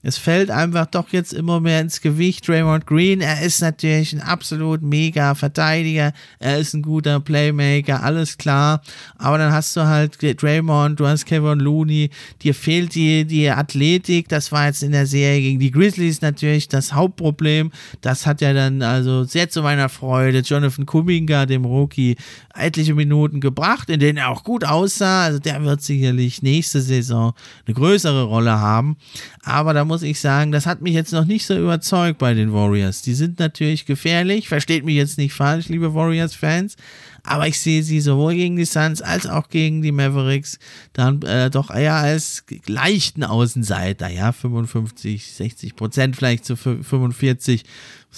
Es fällt einfach doch jetzt immer mehr ins Gewicht. Draymond Green, er ist natürlich ein absolut mega Verteidiger. Er ist ein guter Playmaker, alles klar. Aber dann hast du halt Draymond, du hast Kevin Looney. Dir fehlt die, die Athletik. Das war jetzt in der Serie gegen die Grizzlies natürlich das Hauptproblem. Das hat ja dann also sehr zu meiner Freude Jonathan Kuminga, dem Rookie, etliche Minuten gebracht, in denen er auch gut aussah. Also der wird sicherlich nächste Saison eine größere Rolle haben. Aber da muss ich sagen, das hat mich jetzt noch nicht so überzeugt bei den Warriors. Die sind natürlich gefährlich, versteht mich jetzt nicht falsch, liebe Warriors-Fans, aber ich sehe sie sowohl gegen die Suns als auch gegen die Mavericks dann äh, doch eher als leichten Außenseiter, ja, 55, 60 Prozent vielleicht zu 45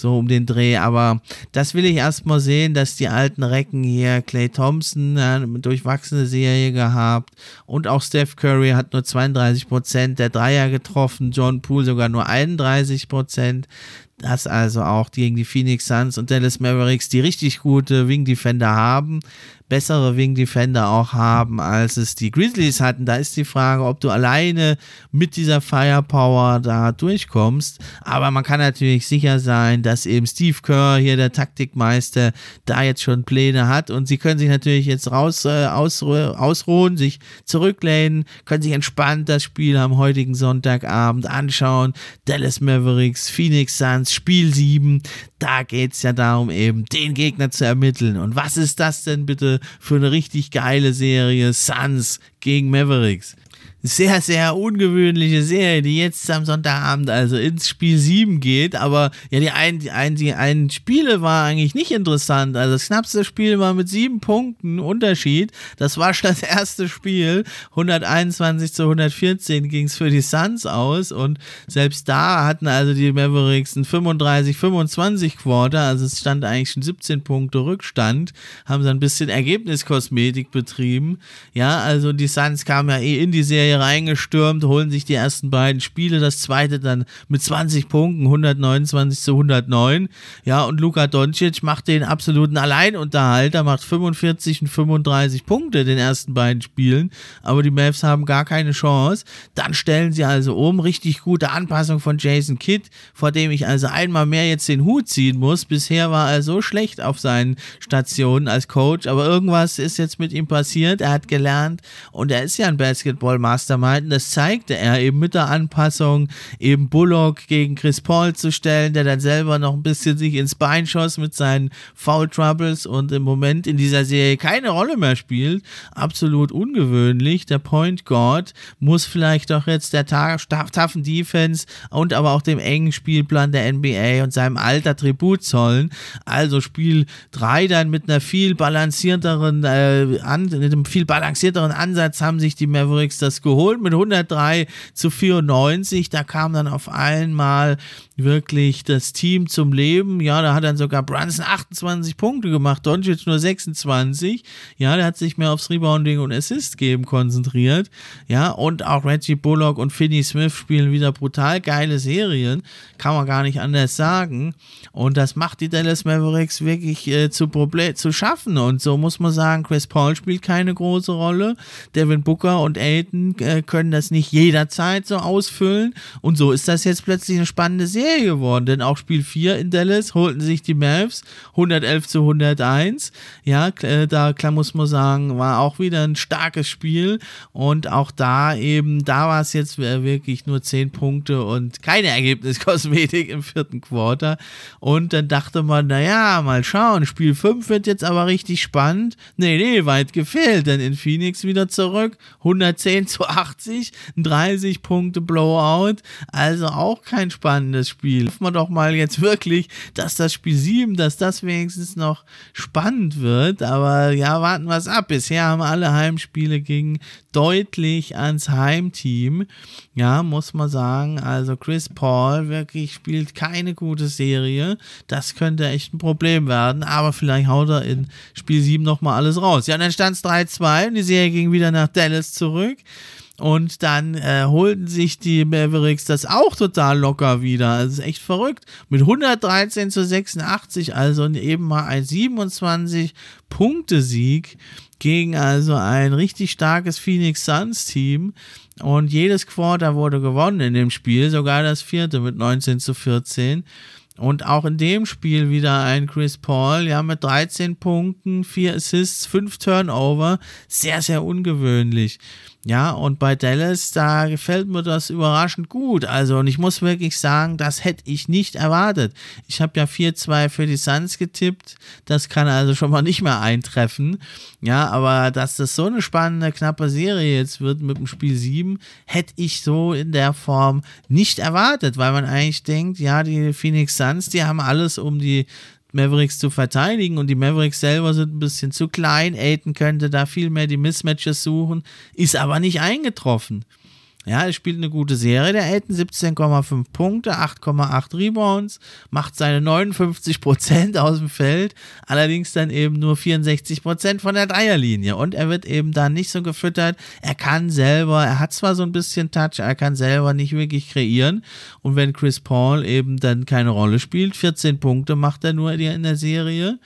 so um den Dreh. Aber das will ich erstmal sehen, dass die alten Recken hier, Clay Thompson, eine durchwachsene Serie gehabt. Und auch Steph Curry hat nur 32 Prozent der Dreier getroffen, John Poole sogar nur 31 Prozent. Dass also auch gegen die Phoenix Suns und Dallas Mavericks, die richtig gute Wing Defender haben, bessere Wing Defender auch haben, als es die Grizzlies hatten. Da ist die Frage, ob du alleine mit dieser Firepower da durchkommst. Aber man kann natürlich sicher sein, dass eben Steve Kerr, hier der Taktikmeister, da jetzt schon Pläne hat und sie können sich natürlich jetzt raus äh, ausruhen, ausruhen, sich zurücklehnen, können sich entspannt das Spiel am heutigen Sonntagabend anschauen. Dallas Mavericks, Phoenix Suns, Spiel 7. Da geht es ja darum, eben den Gegner zu ermitteln. Und was ist das denn bitte für eine richtig geile Serie Suns gegen Mavericks sehr, sehr ungewöhnliche Serie, die jetzt am Sonntagabend also ins Spiel 7 geht. Aber ja, die einen, die einen, Spiele war eigentlich nicht interessant. Also das knappste Spiel war mit sieben Punkten Unterschied. Das war schon das erste Spiel. 121 zu 114 ging es für die Suns aus. Und selbst da hatten also die Mavericks ein 35-25 Quarter. Also es stand eigentlich schon 17 Punkte Rückstand. Haben sie ein bisschen Ergebniskosmetik betrieben. Ja, also die Suns kamen ja eh in die Serie Serie reingestürmt, holen sich die ersten beiden Spiele, das zweite dann mit 20 Punkten, 129 zu 109. Ja, und Luka Doncic macht den absoluten Alleinunterhalter, macht 45 und 35 Punkte den ersten beiden Spielen, aber die Mavs haben gar keine Chance. Dann stellen sie also um, richtig gute Anpassung von Jason Kidd, vor dem ich also einmal mehr jetzt den Hut ziehen muss. Bisher war er so schlecht auf seinen Stationen als Coach, aber irgendwas ist jetzt mit ihm passiert. Er hat gelernt und er ist ja ein Basketball-Master Mastermind. Das zeigte er eben mit der Anpassung, eben Bullock gegen Chris Paul zu stellen, der dann selber noch ein bisschen sich ins Bein schoss mit seinen Foul Troubles und im Moment in dieser Serie keine Rolle mehr spielt. Absolut ungewöhnlich. Der Point Guard muss vielleicht doch jetzt der taffen Defense und aber auch dem engen Spielplan der NBA und seinem Alter Tribut zollen. Also Spiel 3 dann mit einer viel balancierteren, äh, an, mit einem viel balancierteren Ansatz haben sich die Mavericks das geholt mit 103 zu 94. Da kam dann auf einmal wirklich das Team zum Leben. Ja, da hat dann sogar Brunson 28 Punkte gemacht, Doncic nur 26. Ja, der hat sich mehr aufs Rebounding und Assist geben konzentriert. Ja, und auch Reggie Bullock und Finney Smith spielen wieder brutal geile Serien. Kann man gar nicht anders sagen. Und das macht die Dallas Mavericks wirklich äh, zu, zu schaffen. Und so muss man sagen, Chris Paul spielt keine große Rolle. Devin Booker und Aiden äh, können das nicht jederzeit so ausfüllen. Und so ist das jetzt plötzlich eine spannende Serie Serie geworden, denn auch Spiel 4 in Dallas holten sich die Mavs 111 zu 101. Ja, äh, da klar muss man sagen, war auch wieder ein starkes Spiel und auch da eben, da war es jetzt wirklich nur 10 Punkte und keine Ergebniskosmetik im vierten Quarter. Und dann dachte man, naja, mal schauen, Spiel 5 wird jetzt aber richtig spannend. Nee, nee, weit gefehlt, denn in Phoenix wieder zurück, 110 zu 80, 30 Punkte Blowout, also auch kein spannendes Spiel. Spiel. Hoffen wir doch mal jetzt wirklich, dass das Spiel 7, dass das wenigstens noch spannend wird. Aber ja, warten wir es ab. Bisher haben alle Heimspiele gegen deutlich ans Heimteam. Ja, muss man sagen. Also Chris Paul wirklich spielt keine gute Serie. Das könnte echt ein Problem werden. Aber vielleicht haut er in Spiel 7 nochmal alles raus. Ja, dann stand es 3-2 und die Serie ging wieder nach Dallas zurück. Und dann äh, holten sich die Mavericks das auch total locker wieder. Das ist echt verrückt. Mit 113 zu 86, also eben mal ein 27-Punkte-Sieg gegen also ein richtig starkes Phoenix Suns Team. Und jedes Quarter wurde gewonnen in dem Spiel, sogar das vierte mit 19 zu 14. Und auch in dem Spiel wieder ein Chris Paul, ja, mit 13 Punkten, 4 Assists, 5 Turnover. Sehr, sehr ungewöhnlich. Ja, und bei Dallas, da gefällt mir das überraschend gut. Also, und ich muss wirklich sagen, das hätte ich nicht erwartet. Ich habe ja 4-2 für die Suns getippt. Das kann also schon mal nicht mehr eintreffen. Ja, aber dass das so eine spannende, knappe Serie jetzt wird mit dem Spiel 7, hätte ich so in der Form nicht erwartet, weil man eigentlich denkt, ja, die Phoenix Suns, die haben alles, um die Mavericks zu verteidigen und die Mavericks selber sind ein bisschen zu klein. Aiden könnte da viel mehr die Mismatches suchen, ist aber nicht eingetroffen. Ja, er spielt eine gute Serie, der Elton, 17,5 Punkte, 8,8 Rebounds, macht seine 59% aus dem Feld, allerdings dann eben nur 64% von der Dreierlinie. Und er wird eben dann nicht so gefüttert, er kann selber, er hat zwar so ein bisschen Touch, er kann selber nicht wirklich kreieren. Und wenn Chris Paul eben dann keine Rolle spielt, 14 Punkte macht er nur in der Serie,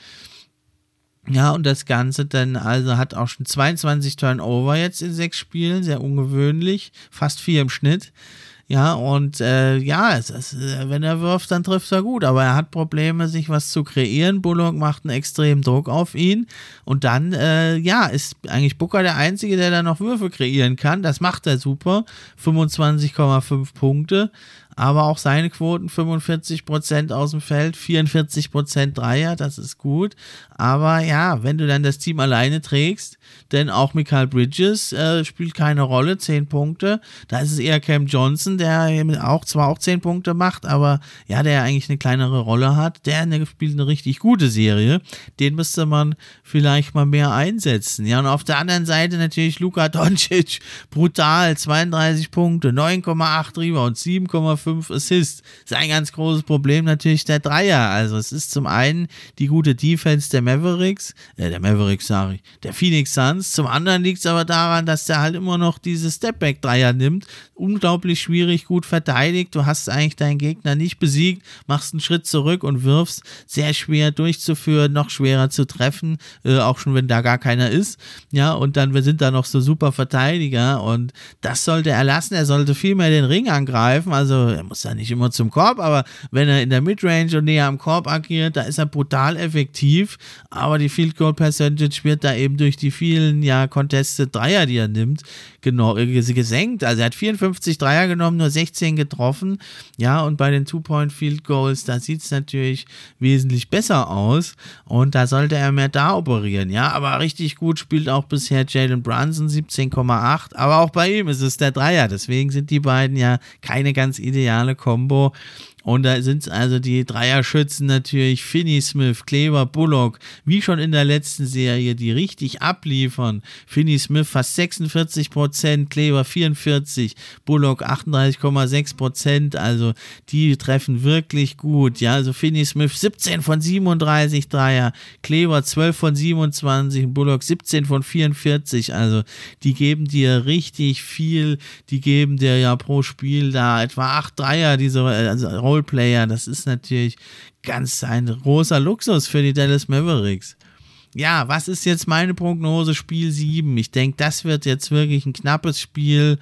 ja, und das Ganze dann also hat auch schon 22 Turnover jetzt in sechs Spielen, sehr ungewöhnlich, fast vier im Schnitt. Ja, und äh, ja, es ist, äh, wenn er wirft, dann trifft er gut, aber er hat Probleme, sich was zu kreieren. Bullock macht einen extremen Druck auf ihn und dann, äh, ja, ist eigentlich Booker der Einzige, der da noch Würfe kreieren kann. Das macht er super. 25,5 Punkte aber auch seine Quoten 45% aus dem Feld, 44% Dreier, das ist gut. Aber ja, wenn du dann das Team alleine trägst, denn auch Michael Bridges äh, spielt keine Rolle, 10 Punkte. Da ist es eher Cam Johnson, der auch zwar auch 10 Punkte macht, aber ja, der eigentlich eine kleinere Rolle hat. Der spielt eine richtig gute Serie. Den müsste man vielleicht mal mehr einsetzen. Ja, und auf der anderen Seite natürlich Luka Doncic, brutal, 32 Punkte, 9,8 Rebounds, 7,5 5 Assists. Ist ein ganz großes Problem natürlich der Dreier. Also es ist zum einen die gute Defense der Mavericks, äh, der Mavericks sage ich, der Phoenix Suns. Zum anderen liegt es aber daran, dass der halt immer noch diese Stepback-Dreier nimmt. Unglaublich schwierig, gut verteidigt. Du hast eigentlich deinen Gegner nicht besiegt, machst einen Schritt zurück und wirfst. Sehr schwer durchzuführen, noch schwerer zu treffen, äh, auch schon wenn da gar keiner ist. Ja, und dann sind da noch so super Verteidiger und das sollte er lassen. Er sollte viel mehr den Ring angreifen. Also er muss ja nicht immer zum Korb, aber wenn er in der Midrange und näher am Korb agiert, da ist er brutal effektiv. Aber die Field Goal Percentage wird da eben durch die vielen ja Contested Dreier, die er nimmt, gesenkt. Also er hat 54 Dreier genommen, nur 16 getroffen. Ja, und bei den Two-Point-Field Goals, da sieht es natürlich wesentlich besser aus. Und da sollte er mehr da operieren. Ja, aber richtig gut spielt auch bisher Jalen Brunson 17,8. Aber auch bei ihm ist es der Dreier. Deswegen sind die beiden ja keine ganz ideale Kombo. Und da sind es also die Dreierschützen natürlich Finney Smith, Kleber, Bullock, wie schon in der letzten Serie, die richtig abliefern. Finney Smith fast 46 Prozent, Kleber 44, Bullock 38,6 Prozent. Also die treffen wirklich gut. Ja, also Finney Smith 17 von 37 Dreier, Kleber 12 von 27, Bullock 17 von 44. Also die geben dir richtig viel. Die geben dir ja pro Spiel da etwa 8 Dreier, diese also Roleplayer. Das ist natürlich ganz ein großer Luxus für die Dallas Mavericks. Ja, was ist jetzt meine Prognose? Spiel 7. Ich denke, das wird jetzt wirklich ein knappes Spiel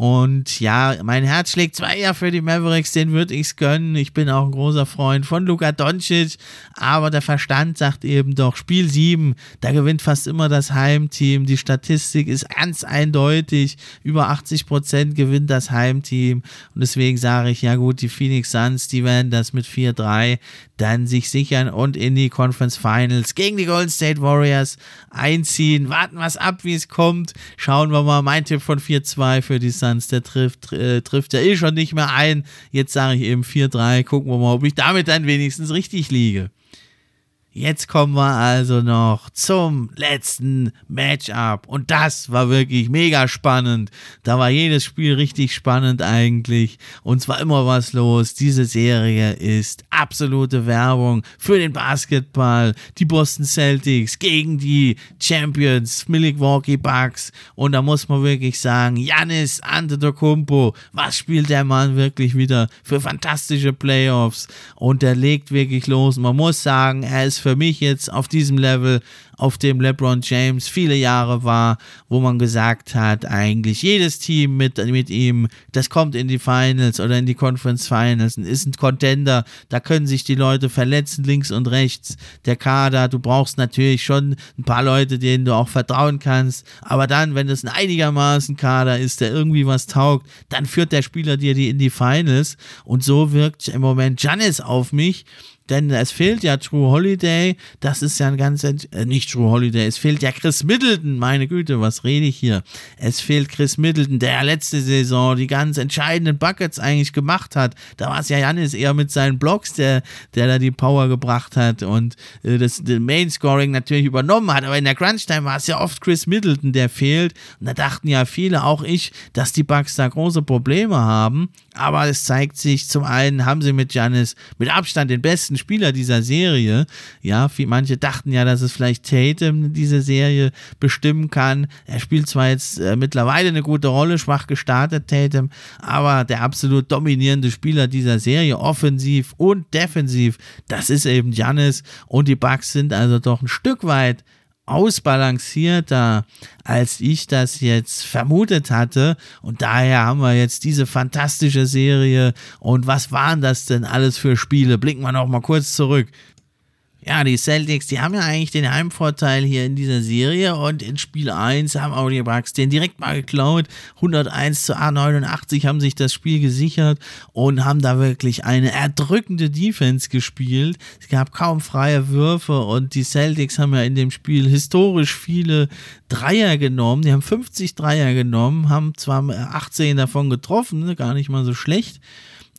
und ja, mein Herz schlägt zwar eher für die Mavericks, den würde ich es gönnen. Ich bin auch ein großer Freund von Luka Doncic, aber der Verstand sagt eben doch, Spiel 7, da gewinnt fast immer das Heimteam. Die Statistik ist ganz eindeutig. Über 80 Prozent gewinnt das Heimteam. Und deswegen sage ich, ja gut, die Phoenix Suns, die werden das mit 4-3 dann sich sichern und in die Conference Finals gegen die Golden State Warriors einziehen. Warten wir ab, wie es kommt. Schauen wir mal. Mein Tipp von 4-2 für die Suns Distanz, der trifft, äh, trifft ja eh schon nicht mehr ein. Jetzt sage ich eben 4-3, gucken wir mal, ob ich damit dann wenigstens richtig liege. Jetzt kommen wir also noch zum letzten Matchup. Und das war wirklich mega spannend. Da war jedes Spiel richtig spannend eigentlich. Und zwar immer was los. Diese Serie ist absolute Werbung für den Basketball. Die Boston Celtics gegen die Champions Milwaukee Bucks. Und da muss man wirklich sagen, Janis Antetokounmpo, was spielt der Mann wirklich wieder für fantastische Playoffs? Und der legt wirklich los. Man muss sagen, er ist für mich jetzt auf diesem Level, auf dem LeBron James viele Jahre war, wo man gesagt hat, eigentlich jedes Team mit, mit ihm, das kommt in die Finals oder in die Conference Finals und ist ein Contender. Da können sich die Leute verletzen, links und rechts. Der Kader, du brauchst natürlich schon ein paar Leute, denen du auch vertrauen kannst. Aber dann, wenn es ein einigermaßen Kader ist, der irgendwie was taugt, dann führt der Spieler dir die in die Finals. Und so wirkt im Moment Janis auf mich denn es fehlt ja True Holiday, das ist ja ein ganz, äh, nicht True Holiday, es fehlt ja Chris Middleton, meine Güte, was rede ich hier? Es fehlt Chris Middleton, der letzte Saison die ganz entscheidenden Buckets eigentlich gemacht hat. Da war es ja Janis eher mit seinen Blocks, der, der da die Power gebracht hat und äh, das, das Main Scoring natürlich übernommen hat, aber in der Crunch Time war es ja oft Chris Middleton, der fehlt. Und da dachten ja viele, auch ich, dass die Bucks da große Probleme haben, aber es zeigt sich, zum einen haben sie mit Janis mit Abstand den besten Spieler dieser Serie. Ja, manche dachten ja, dass es vielleicht Tatum diese Serie bestimmen kann. Er spielt zwar jetzt äh, mittlerweile eine gute Rolle, schwach gestartet Tatum, aber der absolut dominierende Spieler dieser Serie, offensiv und defensiv, das ist eben Janis und die Bucks sind also doch ein Stück weit ausbalancierter, als ich das jetzt vermutet hatte. Und daher haben wir jetzt diese fantastische Serie. Und was waren das denn alles für Spiele? Blicken wir noch mal kurz zurück. Ja, die Celtics, die haben ja eigentlich den Heimvorteil hier in dieser Serie und in Spiel 1 haben auch die Bucks den direkt mal geklaut. 101 zu A89 haben sich das Spiel gesichert und haben da wirklich eine erdrückende Defense gespielt. Es gab kaum freie Würfe und die Celtics haben ja in dem Spiel historisch viele Dreier genommen. Die haben 50 Dreier genommen, haben zwar 18 davon getroffen, gar nicht mal so schlecht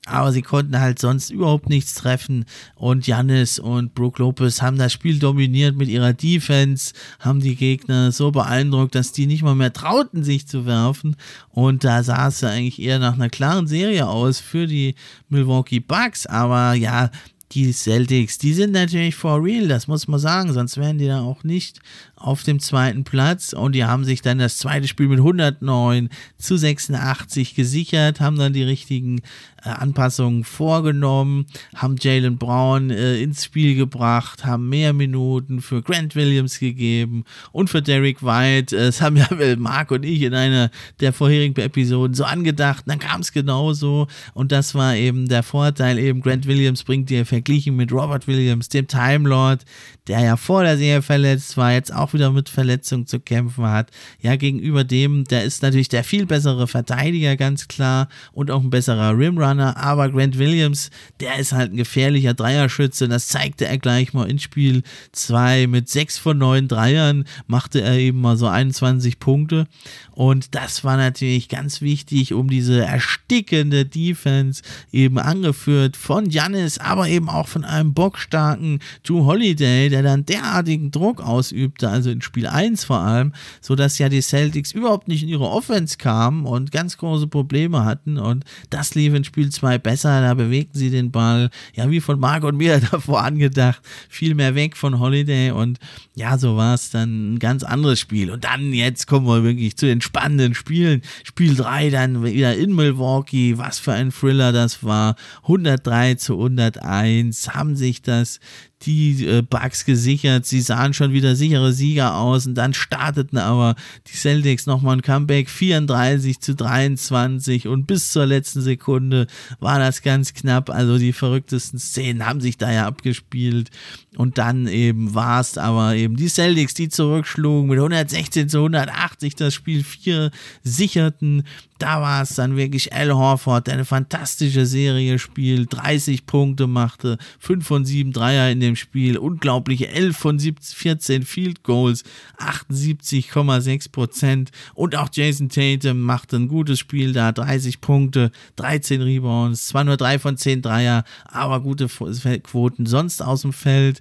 aber sie konnten halt sonst überhaupt nichts treffen. Und Janis und Brook Lopez haben das Spiel dominiert mit ihrer Defense, haben die Gegner so beeindruckt, dass die nicht mal mehr trauten, sich zu werfen. Und da sah es eigentlich eher nach einer klaren Serie aus für die Milwaukee Bucks. Aber ja, die Celtics, die sind natürlich for real, das muss man sagen, sonst wären die da auch nicht auf dem zweiten Platz und die haben sich dann das zweite Spiel mit 109 zu 86 gesichert, haben dann die richtigen Anpassungen vorgenommen, haben Jalen Brown äh, ins Spiel gebracht, haben mehr Minuten für Grant Williams gegeben und für Derek White. Äh, das haben ja Mark und ich in einer der vorherigen Episoden so angedacht. Dann kam es genauso und das war eben der Vorteil. Eben Grant Williams bringt dir verglichen mit Robert Williams, dem Time Lord, der ja vor der Serie verletzt war, jetzt auch wieder mit Verletzung zu kämpfen hat. Ja, gegenüber dem, der ist natürlich der viel bessere Verteidiger, ganz klar, und auch ein besserer Rimrunner. Aber Grant Williams, der ist halt ein gefährlicher Dreierschütze. Das zeigte er gleich mal in Spiel 2 mit 6 von 9 Dreiern, machte er eben mal so 21 Punkte. Und das war natürlich ganz wichtig, um diese erstickende Defense eben angeführt von Janis, aber eben auch von einem bockstarken Drew Holiday, der dann derartigen Druck ausübte, also in Spiel 1 vor allem, sodass ja die Celtics überhaupt nicht in ihre Offense kamen und ganz große Probleme hatten. Und das lief in Spiel 2 besser. Da bewegten sie den Ball, ja, wie von Marc und mir davor angedacht, viel mehr weg von Holiday. Und ja, so war es dann ein ganz anderes Spiel. Und dann, jetzt kommen wir wirklich zu den spannenden Spielen. Spiel 3 dann wieder in Milwaukee. Was für ein Thriller das war. 103 zu 101 haben sich das die äh, Bugs gesichert. Sie sahen schon wieder sichere Sieger aus und dann starteten aber die Celtics nochmal ein Comeback 34 zu 23 und bis zur letzten Sekunde war das ganz knapp. Also die verrücktesten Szenen haben sich da ja abgespielt und dann eben war es aber eben die Celtics, die zurückschlugen mit 116 zu 180 das Spiel 4 sicherten da war es dann wirklich Al Horford, der eine fantastische Serie spielt, 30 Punkte machte, 5 von 7 Dreier in dem Spiel, unglaubliche 11 von 14 Field Goals, 78,6 Prozent und auch Jason Tatum machte ein gutes Spiel da, 30 Punkte, 13 Rebounds, zwar nur 3 von 10 Dreier, aber gute Quoten sonst aus dem Feld.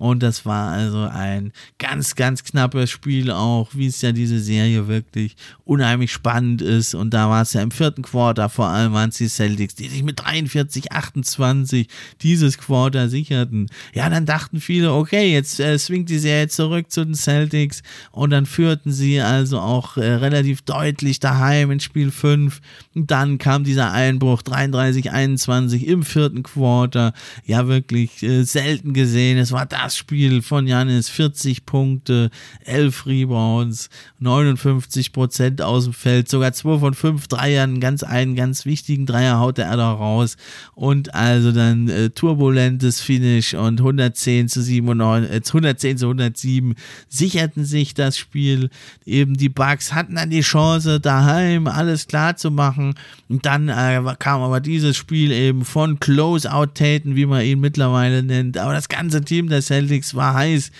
Und das war also ein ganz, ganz knappes Spiel auch, wie es ja diese Serie wirklich unheimlich spannend ist. Und da war es ja im vierten Quarter, vor allem waren es die Celtics, die sich mit 43, 28 dieses Quarter sicherten. Ja, dann dachten viele, okay, jetzt äh, swingt die Serie zurück zu den Celtics. Und dann führten sie also auch äh, relativ deutlich daheim in Spiel 5. Und dann kam dieser Einbruch 33, 21 im vierten Quarter. Ja, wirklich äh, selten gesehen. Es war das Spiel von Janis, 40 Punkte, 11 Rebounds, 59 Prozent aus dem Feld, sogar 2 von 5 Dreiern, ganz einen ganz wichtigen Dreier haut er da raus. Und also dann äh, turbulentes Finish und 110 zu 97, äh, 110 zu 107 sicherten sich das Spiel. Eben die Bucks hatten dann die Chance daheim alles klar zu machen. Und dann äh, kam aber dieses Spiel eben von Close-Out Taten, wie man ihn mittlerweile nennt, aber das ganze Team der Celtics war heiß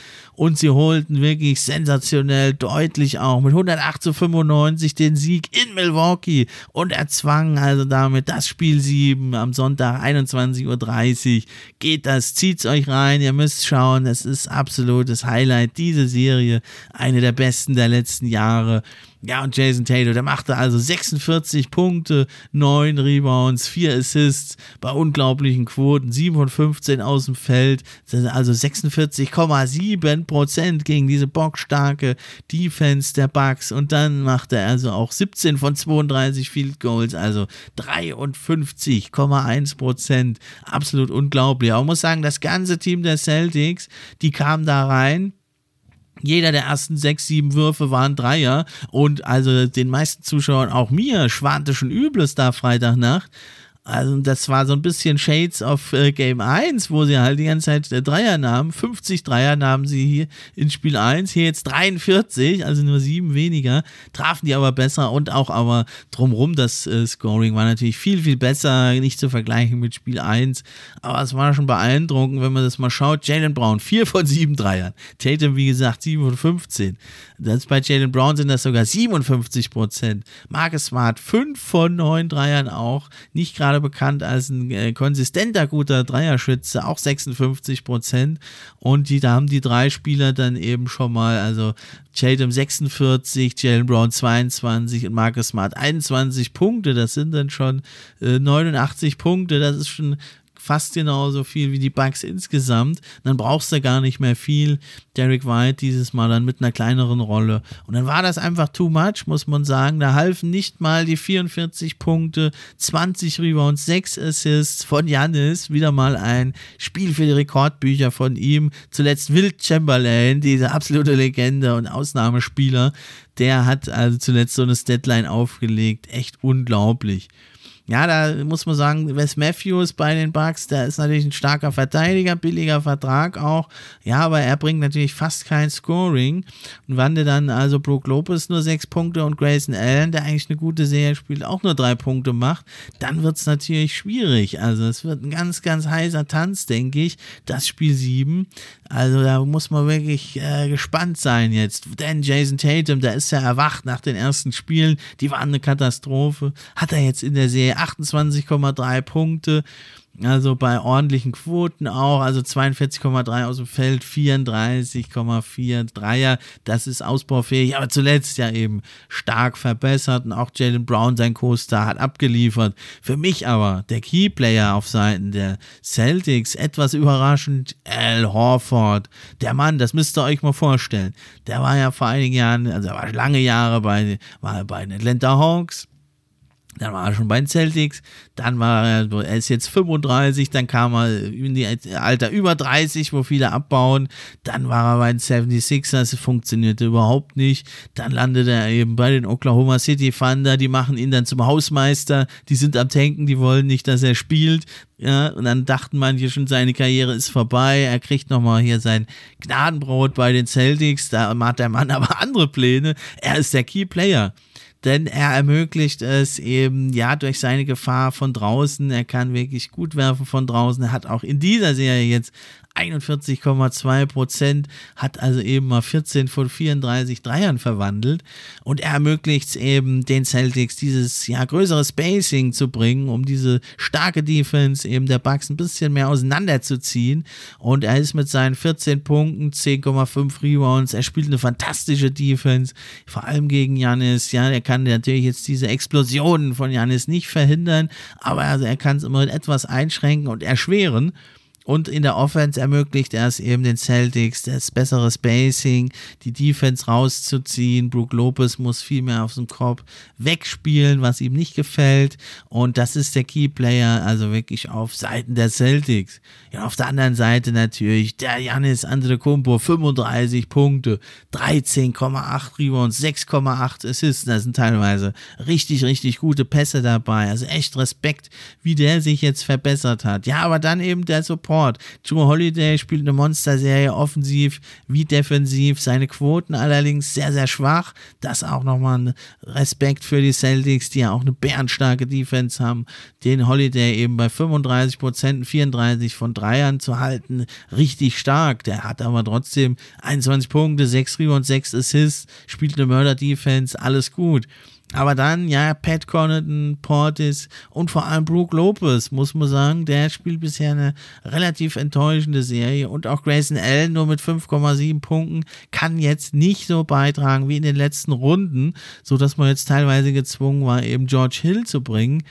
und sie holten wirklich sensationell deutlich auch mit 108 zu 95 den Sieg in Milwaukee und erzwangen also damit das Spiel 7 am Sonntag 21.30 Uhr. Geht das, zieht's euch rein, ihr müsst schauen, es ist absolutes Highlight, diese Serie, eine der besten der letzten Jahre. Ja, und Jason Taylor, der machte also 46 Punkte, 9 Rebounds, 4 Assists bei unglaublichen Quoten, 7 von 15 aus dem Feld, also 46,7 Prozent gegen diese bockstarke Defense der Bucks. Und dann machte er also auch 17 von 32 Field Goals, also 53,1 Prozent. Absolut unglaublich. Aber man muss sagen, das ganze Team der Celtics, die kam da rein jeder der ersten sechs, sieben Würfe waren Dreier und also den meisten Zuschauern, auch mir, schwante schon Übles da Freitagnacht. Also das war so ein bisschen Shades of äh, Game 1, wo sie halt die ganze Zeit äh, Dreier nahmen. 50 Dreier nahmen sie hier in Spiel 1, hier jetzt 43, also nur sieben weniger. Trafen die aber besser und auch aber drumrum das äh, Scoring war natürlich viel, viel besser, nicht zu vergleichen mit Spiel 1. Aber es war schon beeindruckend, wenn man das mal schaut. Jalen Brown, 4 von 7 Dreiern. Tatum, wie gesagt, 7 von 15. Das bei Jalen Brown sind das sogar 57 Prozent. Marcus Smart, 5 von 9 Dreiern auch. Nicht gerade bekannt als ein äh, konsistenter guter Dreierschütze, auch 56 Prozent. Und die, da haben die drei Spieler dann eben schon mal, also Tatum 46, Jalen Brown 22 und Marcus Smart 21 Punkte. Das sind dann schon äh, 89 Punkte. Das ist schon fast genauso viel wie die Bucks insgesamt. Dann brauchst du gar nicht mehr viel. Derek White dieses Mal dann mit einer kleineren Rolle. Und dann war das einfach too much, muss man sagen. Da halfen nicht mal die 44 Punkte, 20 Rebounds, 6 Assists von Janis. Wieder mal ein Spiel für die Rekordbücher von ihm. Zuletzt Will Chamberlain, diese absolute Legende und Ausnahmespieler. Der hat also zuletzt so eine Deadline aufgelegt. Echt unglaublich. Ja, da muss man sagen, Wes Matthews bei den Bucks, der ist natürlich ein starker Verteidiger, billiger Vertrag auch. Ja, aber er bringt natürlich fast kein Scoring. Und wann der dann also Brook Lopez nur sechs Punkte und Grayson Allen, der eigentlich eine gute Serie spielt, auch nur drei Punkte macht, dann wird es natürlich schwierig. Also es wird ein ganz, ganz heißer Tanz, denke ich. Das Spiel sieben. Also da muss man wirklich äh, gespannt sein jetzt. Denn Jason Tatum, der ist ja erwacht nach den ersten Spielen. Die waren eine Katastrophe. Hat er jetzt in der Serie 28,3 Punkte. Also bei ordentlichen Quoten auch, also 42,3 aus dem Feld, 34,4 Dreier, das ist ausbaufähig, aber zuletzt ja eben stark verbessert und auch Jalen Brown, sein Co-Star, hat abgeliefert. Für mich aber der Keyplayer auf Seiten der Celtics, etwas überraschend, Al Horford. Der Mann, das müsst ihr euch mal vorstellen, der war ja vor einigen Jahren, also er war lange Jahre bei, war bei den Atlanta Hawks, dann war er schon bei den Celtics, dann war er, er ist jetzt 35, dann kam er in die Alter über 30, wo viele abbauen, dann war er bei den 76ers, funktionierte überhaupt nicht, dann landete er eben bei den Oklahoma City Thunder, die machen ihn dann zum Hausmeister, die sind am Tanken, die wollen nicht, dass er spielt, ja, und dann dachten manche schon, seine Karriere ist vorbei, er kriegt nochmal hier sein Gnadenbrot bei den Celtics, da hat der Mann aber andere Pläne, er ist der Key Player denn er ermöglicht es eben, ja, durch seine Gefahr von draußen. Er kann wirklich gut werfen von draußen. Er hat auch in dieser Serie jetzt 41,2 Prozent, hat also eben mal 14 von 34 Dreiern verwandelt. Und er ermöglicht es eben den Celtics dieses ja größere Spacing zu bringen, um diese starke Defense eben der Bucks ein bisschen mehr auseinanderzuziehen. Und er ist mit seinen 14 Punkten, 10,5 Rebounds, er spielt eine fantastische Defense, vor allem gegen Janis, ja, er kann natürlich jetzt diese Explosionen von Janis nicht verhindern, aber also er kann es immer etwas einschränken und erschweren. Und in der Offense ermöglicht er es eben den Celtics, das bessere Spacing, die Defense rauszuziehen. Brook Lopez muss viel mehr auf dem Korb wegspielen, was ihm nicht gefällt. Und das ist der Key Player, also wirklich auf Seiten der Celtics. Ja, auf der anderen Seite natürlich der Janis Antetokounmpo, 35 Punkte, 13,8 Rebounds, 6,8 Assists. Da sind teilweise richtig, richtig gute Pässe dabei. Also echt Respekt, wie der sich jetzt verbessert hat. Ja, aber dann eben der Support Support. Joe Holiday spielt eine Monsterserie offensiv wie defensiv. Seine Quoten allerdings sehr, sehr schwach. Das auch nochmal ein Respekt für die Celtics, die ja auch eine bärenstarke Defense haben. Den Holiday eben bei 35 Prozent, 34 von Dreiern zu halten, richtig stark. Der hat aber trotzdem 21 Punkte, 6 Rebounds, 6 Assists, spielt eine Mörder-Defense, alles gut. Aber dann, ja, Pat Connaughton, Portis und vor allem Brook Lopez, muss man sagen, der spielt bisher eine relativ enttäuschende Serie. Und auch Grayson Allen nur mit 5,7 Punkten kann jetzt nicht so beitragen wie in den letzten Runden, sodass man jetzt teilweise gezwungen war, eben George Hill zu bringen.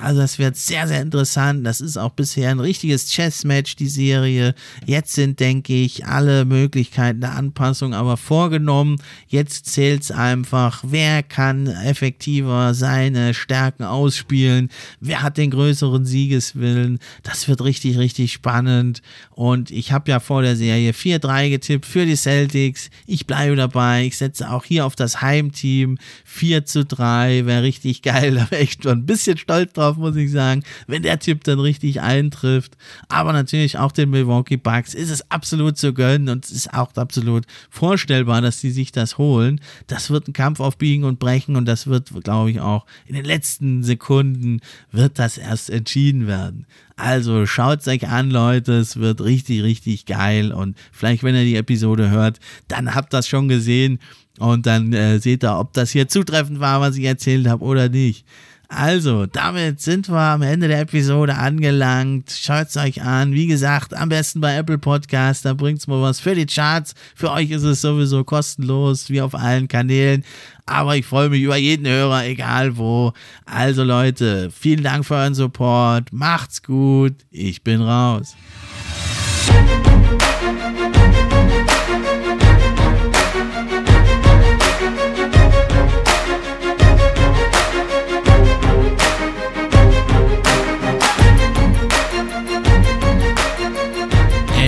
Also das wird sehr, sehr interessant. Das ist auch bisher ein richtiges Chess-Match, die Serie. Jetzt sind, denke ich, alle Möglichkeiten der Anpassung aber vorgenommen. Jetzt zählt es einfach, wer kann effektiver seine Stärken ausspielen, wer hat den größeren Siegeswillen. Das wird richtig, richtig spannend. Und ich habe ja vor der Serie 4-3 getippt für die Celtics. Ich bleibe dabei. Ich setze auch hier auf das Heimteam. 4 zu 3 wäre richtig geil. Da wäre ich schon ein bisschen stolz drauf drauf, muss ich sagen, wenn der Typ dann richtig eintrifft. Aber natürlich auch den Milwaukee Bucks ist es absolut zu gönnen und es ist auch absolut vorstellbar, dass sie sich das holen. Das wird ein Kampf auf Biegen und Brechen und das wird, glaube ich, auch in den letzten Sekunden wird das erst entschieden werden. Also schaut es euch an, Leute. Es wird richtig, richtig geil. Und vielleicht, wenn ihr die Episode hört, dann habt ihr das schon gesehen. Und dann äh, seht ihr, ob das hier zutreffend war, was ich erzählt habe oder nicht. Also, damit sind wir am Ende der Episode angelangt. Schaut es euch an. Wie gesagt, am besten bei Apple Podcast. Da bringt es mal was für die Charts. Für euch ist es sowieso kostenlos, wie auf allen Kanälen. Aber ich freue mich über jeden Hörer, egal wo. Also Leute, vielen Dank für euren Support. Macht's gut. Ich bin raus.